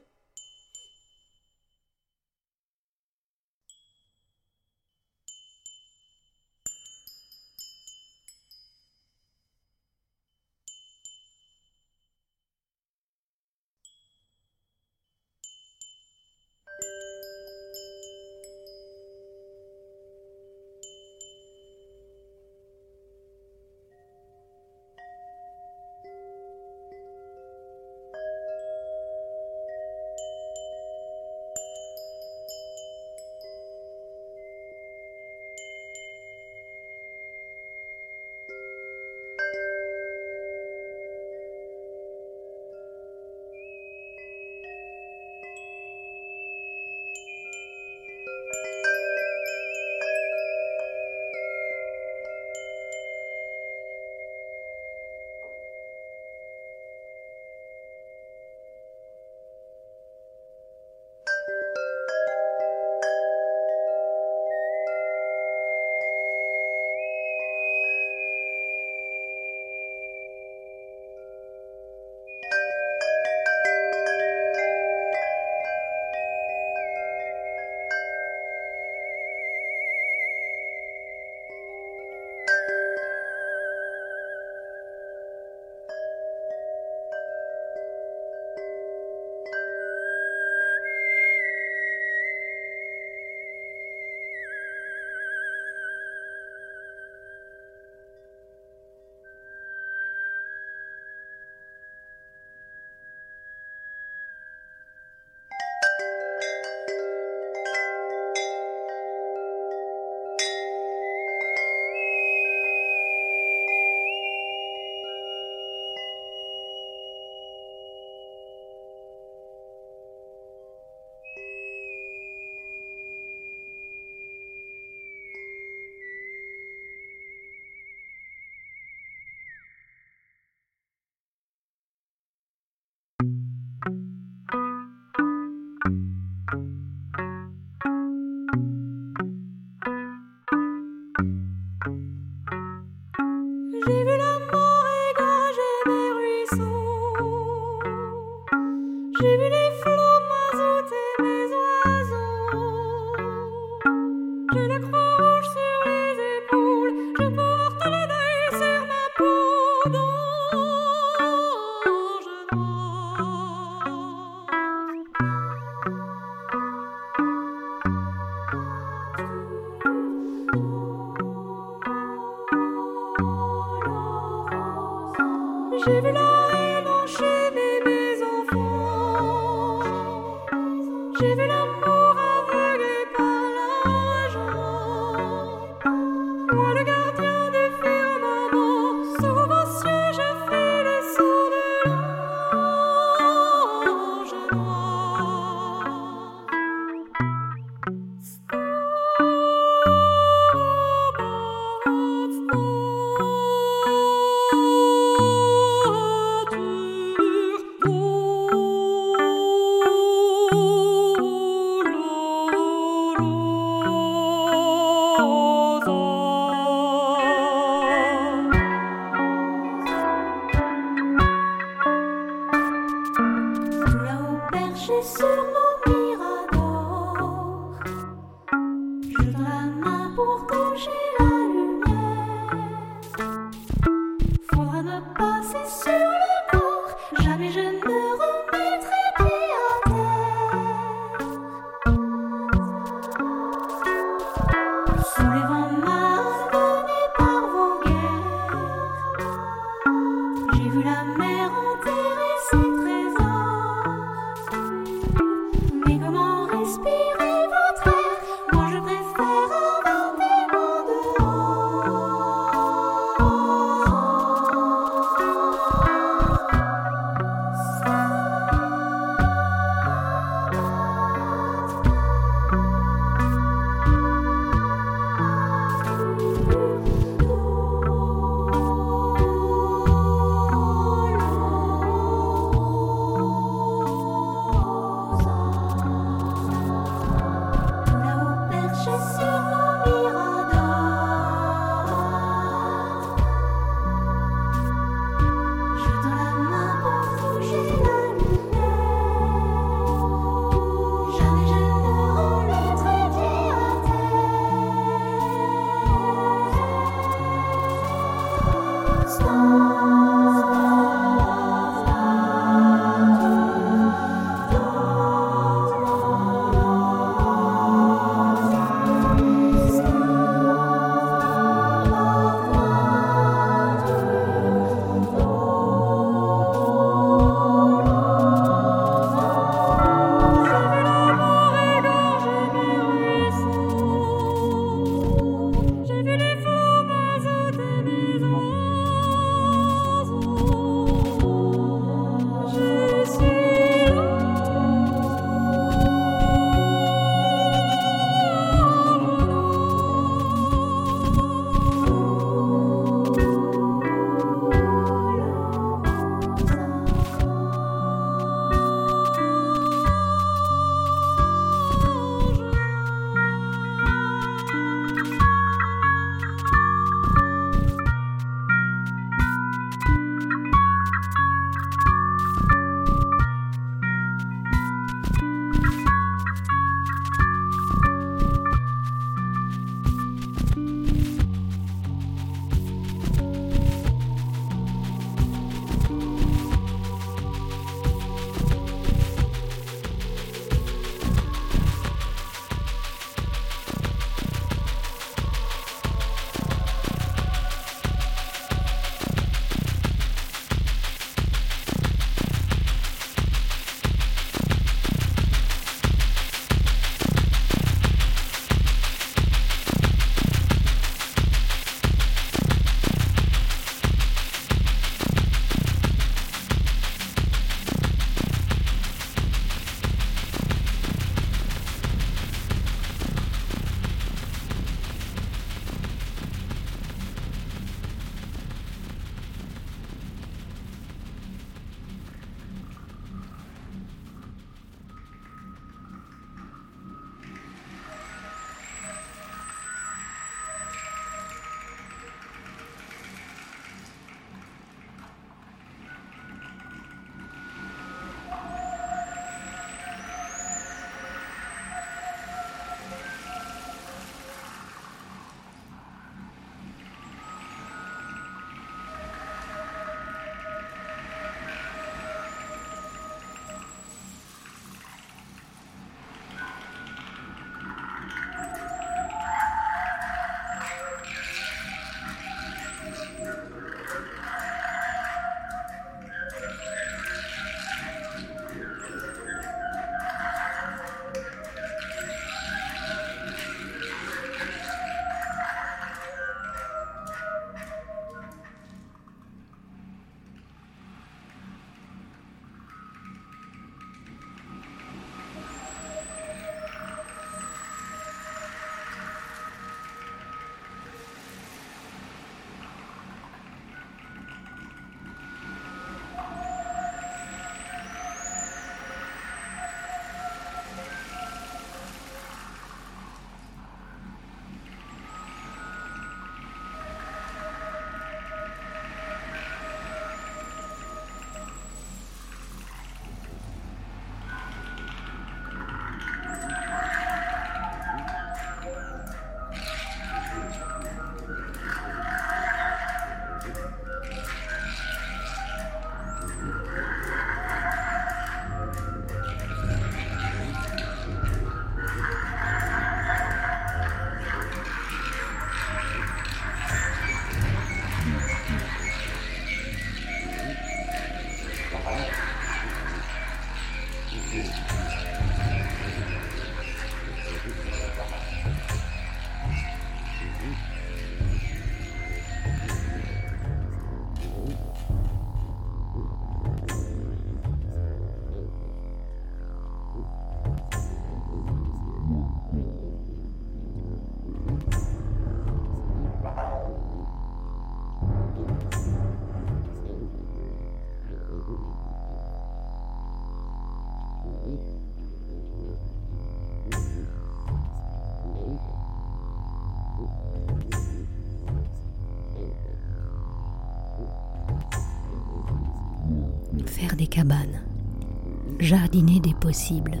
Jardiner des possibles,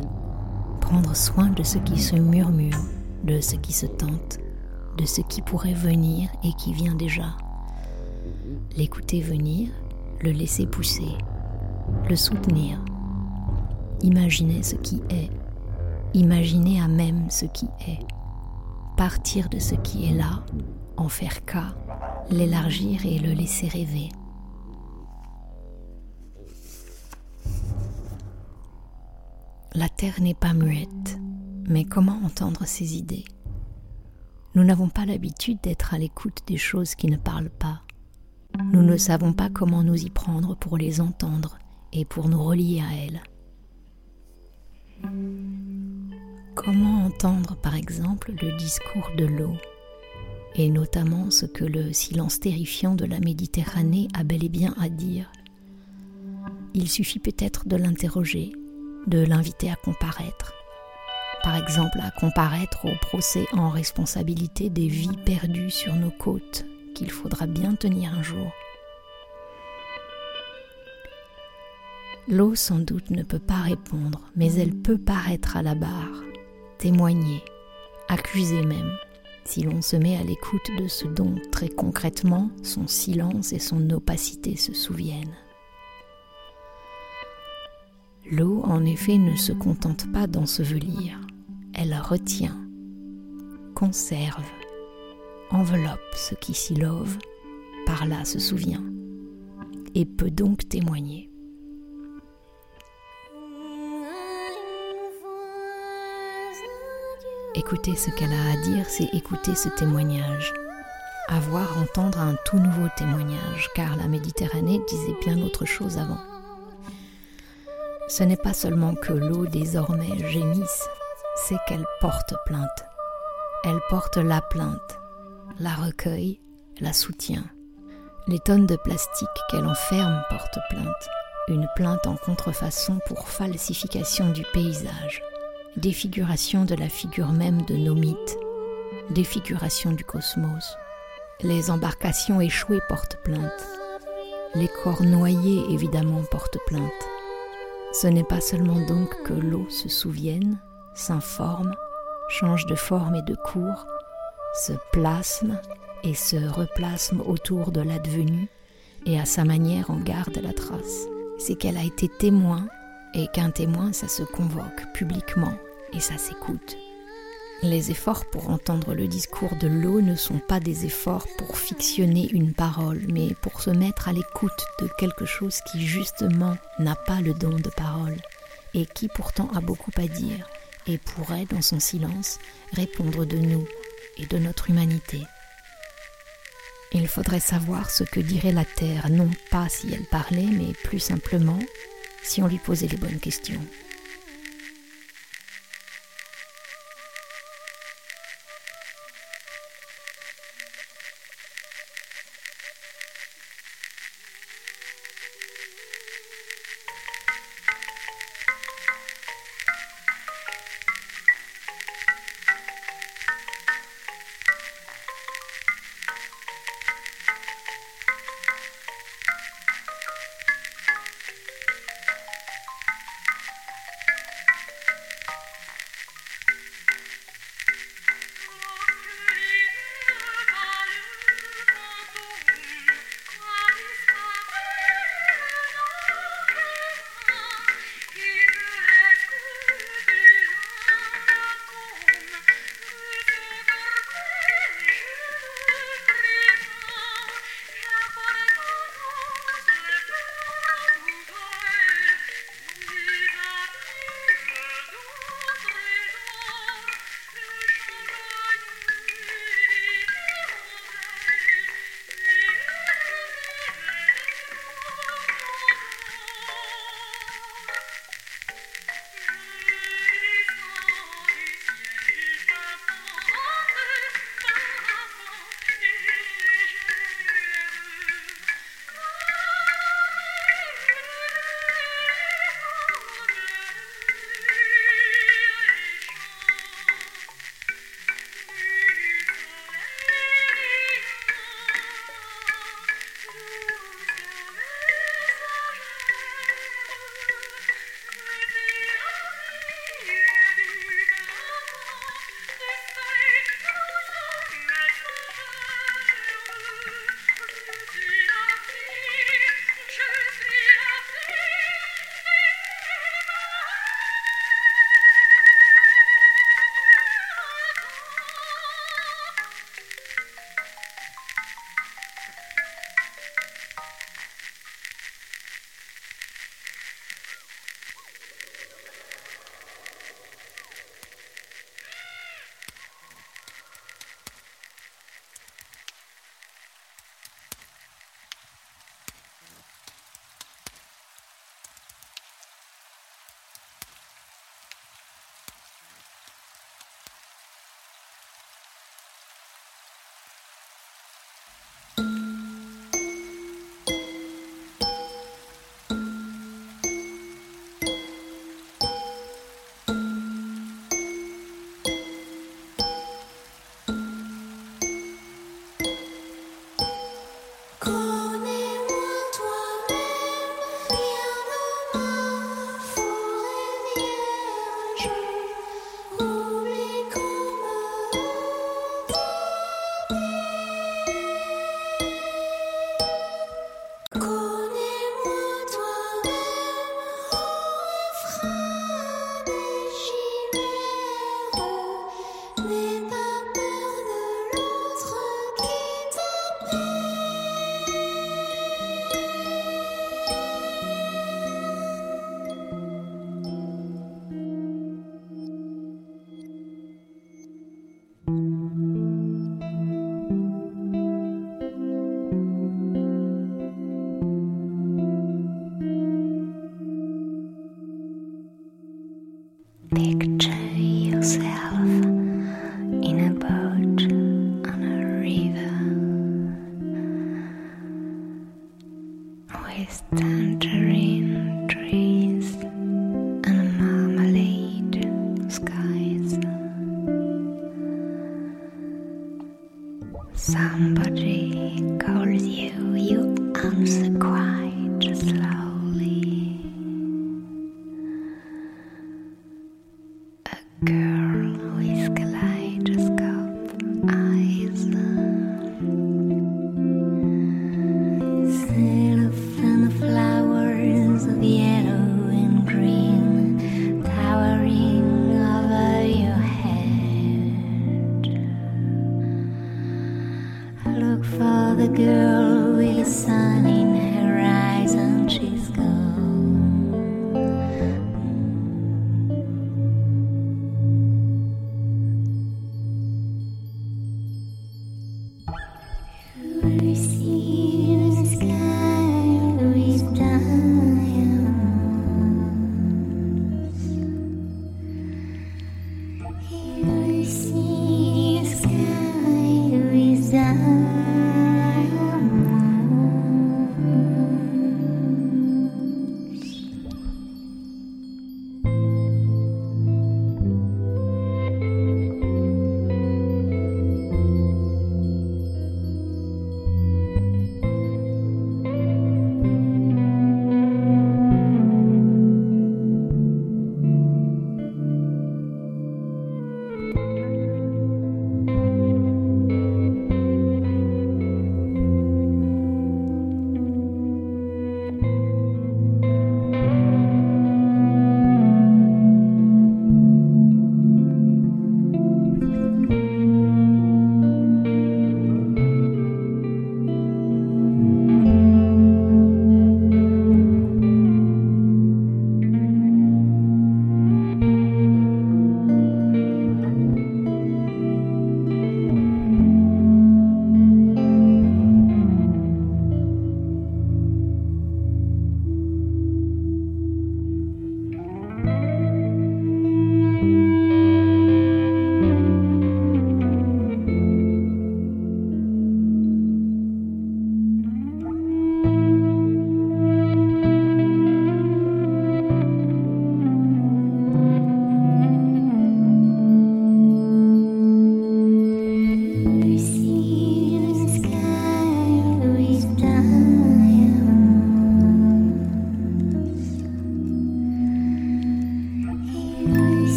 prendre soin de ce qui se murmure, de ce qui se tente, de ce qui pourrait venir et qui vient déjà. L'écouter venir, le laisser pousser, le soutenir, imaginer ce qui est, imaginer à même ce qui est, partir de ce qui est là, en faire cas, l'élargir et le laisser rêver. La terre n'est pas muette, mais comment entendre ses idées? Nous n'avons pas l'habitude d'être à l'écoute des choses qui ne parlent pas. Nous ne savons pas comment nous y prendre pour les entendre et pour nous relier à elles. Comment entendre par exemple le discours de l'eau et notamment ce que le silence terrifiant de la Méditerranée a bel et bien à dire? Il suffit peut-être de l'interroger, de l'inviter à comparaître. Par exemple, à comparaître au procès en responsabilité des vies perdues sur nos côtes qu'il faudra bien tenir un jour. L'eau sans doute ne peut pas répondre, mais elle peut paraître à la barre, témoigner, accuser même, si l'on se met à l'écoute de ce dont très concrètement son silence et son opacité se souviennent. L'eau, en effet, ne se contente pas d'ensevelir, elle retient, conserve, enveloppe ce qui s'y love, par là se souvient, et peut donc témoigner. Écouter ce qu'elle a à dire, c'est écouter ce témoignage. Avoir, entendre un tout nouveau témoignage, car la Méditerranée disait bien autre chose avant. Ce n'est pas seulement que l'eau désormais gémisse, c'est qu'elle porte plainte. Elle porte la plainte, la recueille, la soutient. Les tonnes de plastique qu'elle enferme portent plainte. Une plainte en contrefaçon pour falsification du paysage défiguration de la figure même de nos mythes, défiguration du cosmos. Les embarcations échouées portent plainte. Les corps noyés, évidemment, portent plainte. Ce n'est pas seulement donc que l'eau se souvienne, s'informe, change de forme et de cours, se plasme et se replasme autour de l'advenu et à sa manière en garde la trace. C'est qu'elle a été témoin et qu'un témoin, ça se convoque publiquement et ça s'écoute. Les efforts pour entendre le discours de l'eau ne sont pas des efforts pour fictionner une parole, mais pour se mettre à l'écoute de quelque chose qui justement n'a pas le don de parole, et qui pourtant a beaucoup à dire, et pourrait, dans son silence, répondre de nous et de notre humanité. Il faudrait savoir ce que dirait la Terre, non pas si elle parlait, mais plus simplement si on lui posait les bonnes questions.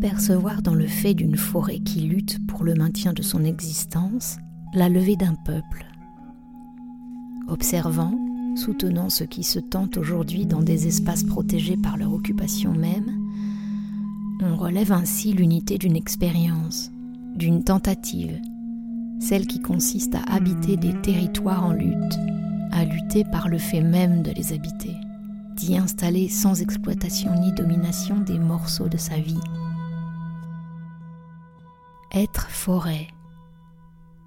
Percevoir dans le fait d'une forêt qui lutte pour le maintien de son existence la levée d'un peuple. Observant, soutenant ceux qui se tentent aujourd'hui dans des espaces protégés par leur occupation même, on relève ainsi l'unité d'une expérience, d'une tentative, celle qui consiste à habiter des territoires en lutte, à lutter par le fait même de les habiter, d'y installer sans exploitation ni domination des morceaux de sa vie. Être forêt.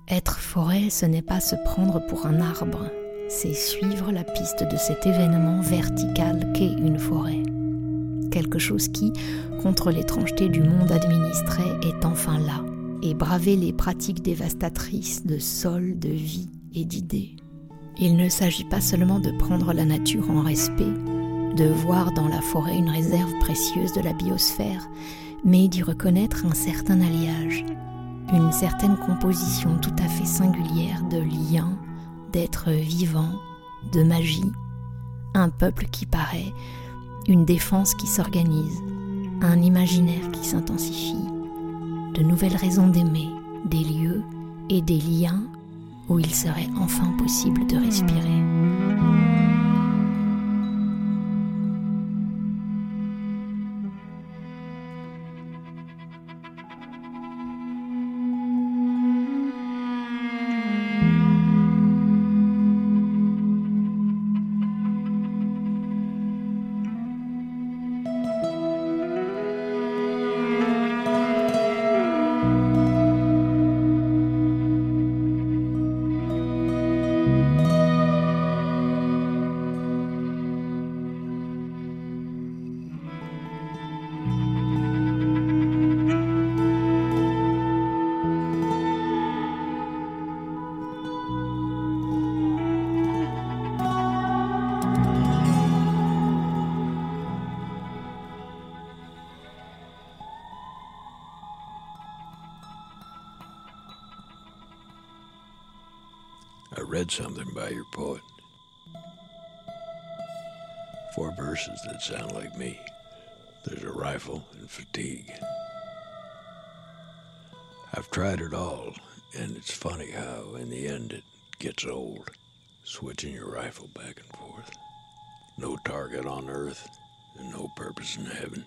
Être forêt, ce n'est pas se prendre pour un arbre, c'est suivre la piste de cet événement vertical qu'est une forêt. Quelque chose qui, contre l'étrangeté du monde administré, est enfin là, et braver les pratiques dévastatrices de sol, de vie et d'idées. Il ne s'agit pas seulement de prendre la nature en respect, de voir dans la forêt une réserve précieuse de la biosphère, mais d'y reconnaître un certain alliage, une certaine composition tout à fait singulière de liens, d'êtres vivants, de magie, un peuple qui paraît, une défense qui s'organise, un imaginaire qui s'intensifie, de nouvelles raisons d'aimer, des lieux et des liens où il serait enfin possible de respirer. Your poet. Four verses that sound like me. There's a rifle and fatigue. I've tried it all, and it's funny how, in the end, it gets old. Switching your rifle back and forth. No target on earth, and no purpose in heaven.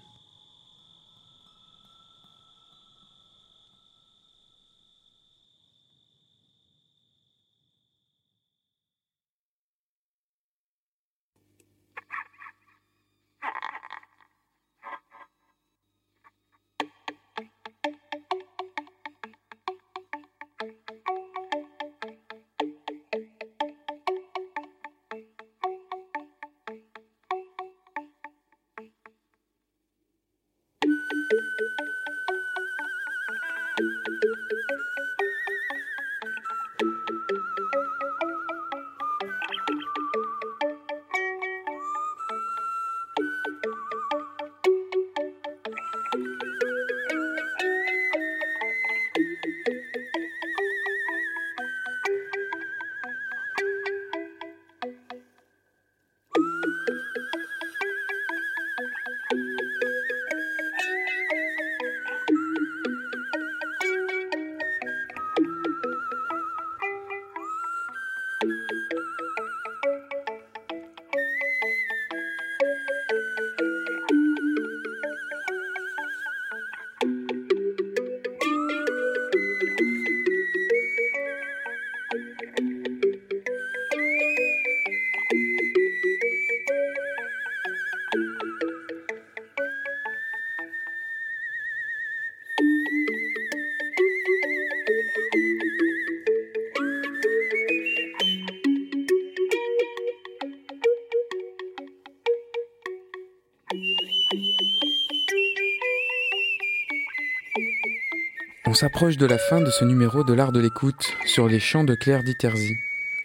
On s'approche de la fin de ce numéro de l'art de l'écoute sur les chants de Claire Diterzi.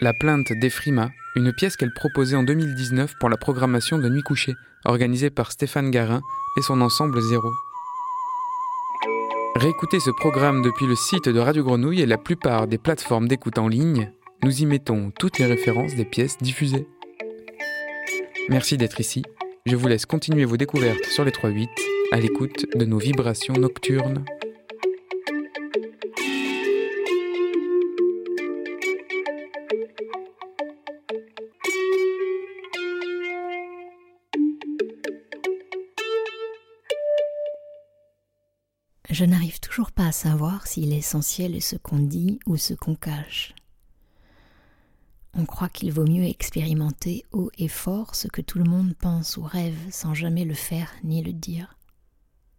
La plainte d'Efrima, une pièce qu'elle proposait en 2019 pour la programmation de Nuit couchée, organisée par Stéphane Garin et son ensemble Zéro. Réécoutez ce programme depuis le site de Radio Grenouille et la plupart des plateformes d'écoute en ligne. Nous y mettons toutes les références des pièces diffusées. Merci d'être ici. Je vous laisse continuer vos découvertes sur les 3-8 à l'écoute de nos vibrations nocturnes. Je n'arrive toujours pas à savoir si l'essentiel est ce qu'on dit ou ce qu'on cache. On croit qu'il vaut mieux expérimenter haut et fort ce que tout le monde pense ou rêve sans jamais le faire ni le dire.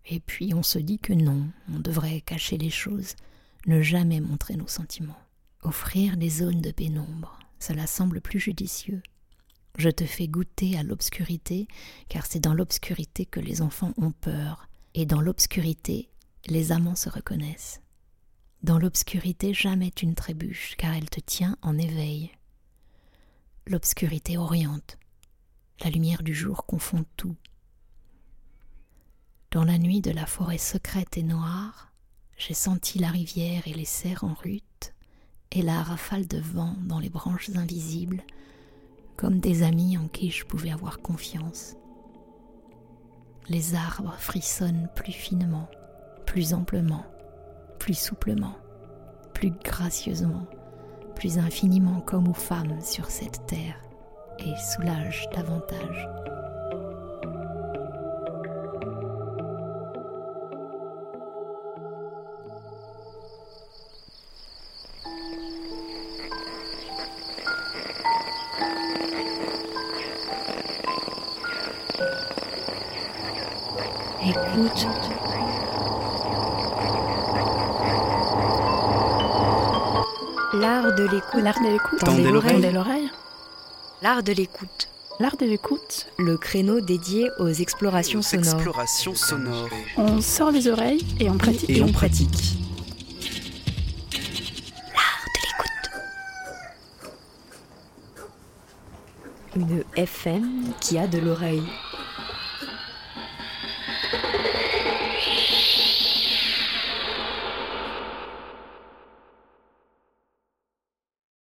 Et puis on se dit que non, on devrait cacher les choses, ne jamais montrer nos sentiments. Offrir des zones de pénombre, cela semble plus judicieux. Je te fais goûter à l'obscurité, car c'est dans l'obscurité que les enfants ont peur, et dans l'obscurité, les amants se reconnaissent. Dans l'obscurité, jamais tu ne trébuches, car elle te tient en éveil. L'obscurité oriente. La lumière du jour confond tout. Dans la nuit de la forêt secrète et noire, j'ai senti la rivière et les cerfs en rute, et la rafale de vent dans les branches invisibles, comme des amis en qui je pouvais avoir confiance. Les arbres frissonnent plus finement, plus amplement, plus souplement, plus gracieusement, plus infiniment comme ou femme sur cette terre, et soulagent davantage. L'écoute. L'art de l'écoute. Tendez l'oreille. Tendez l'oreille. L'art de l'écoute. L'art de l'écoute. Le créneau dédié aux explorations sonores. On sort les oreilles et on pratique. Et on pratique. Une FM qui a de l'oreille.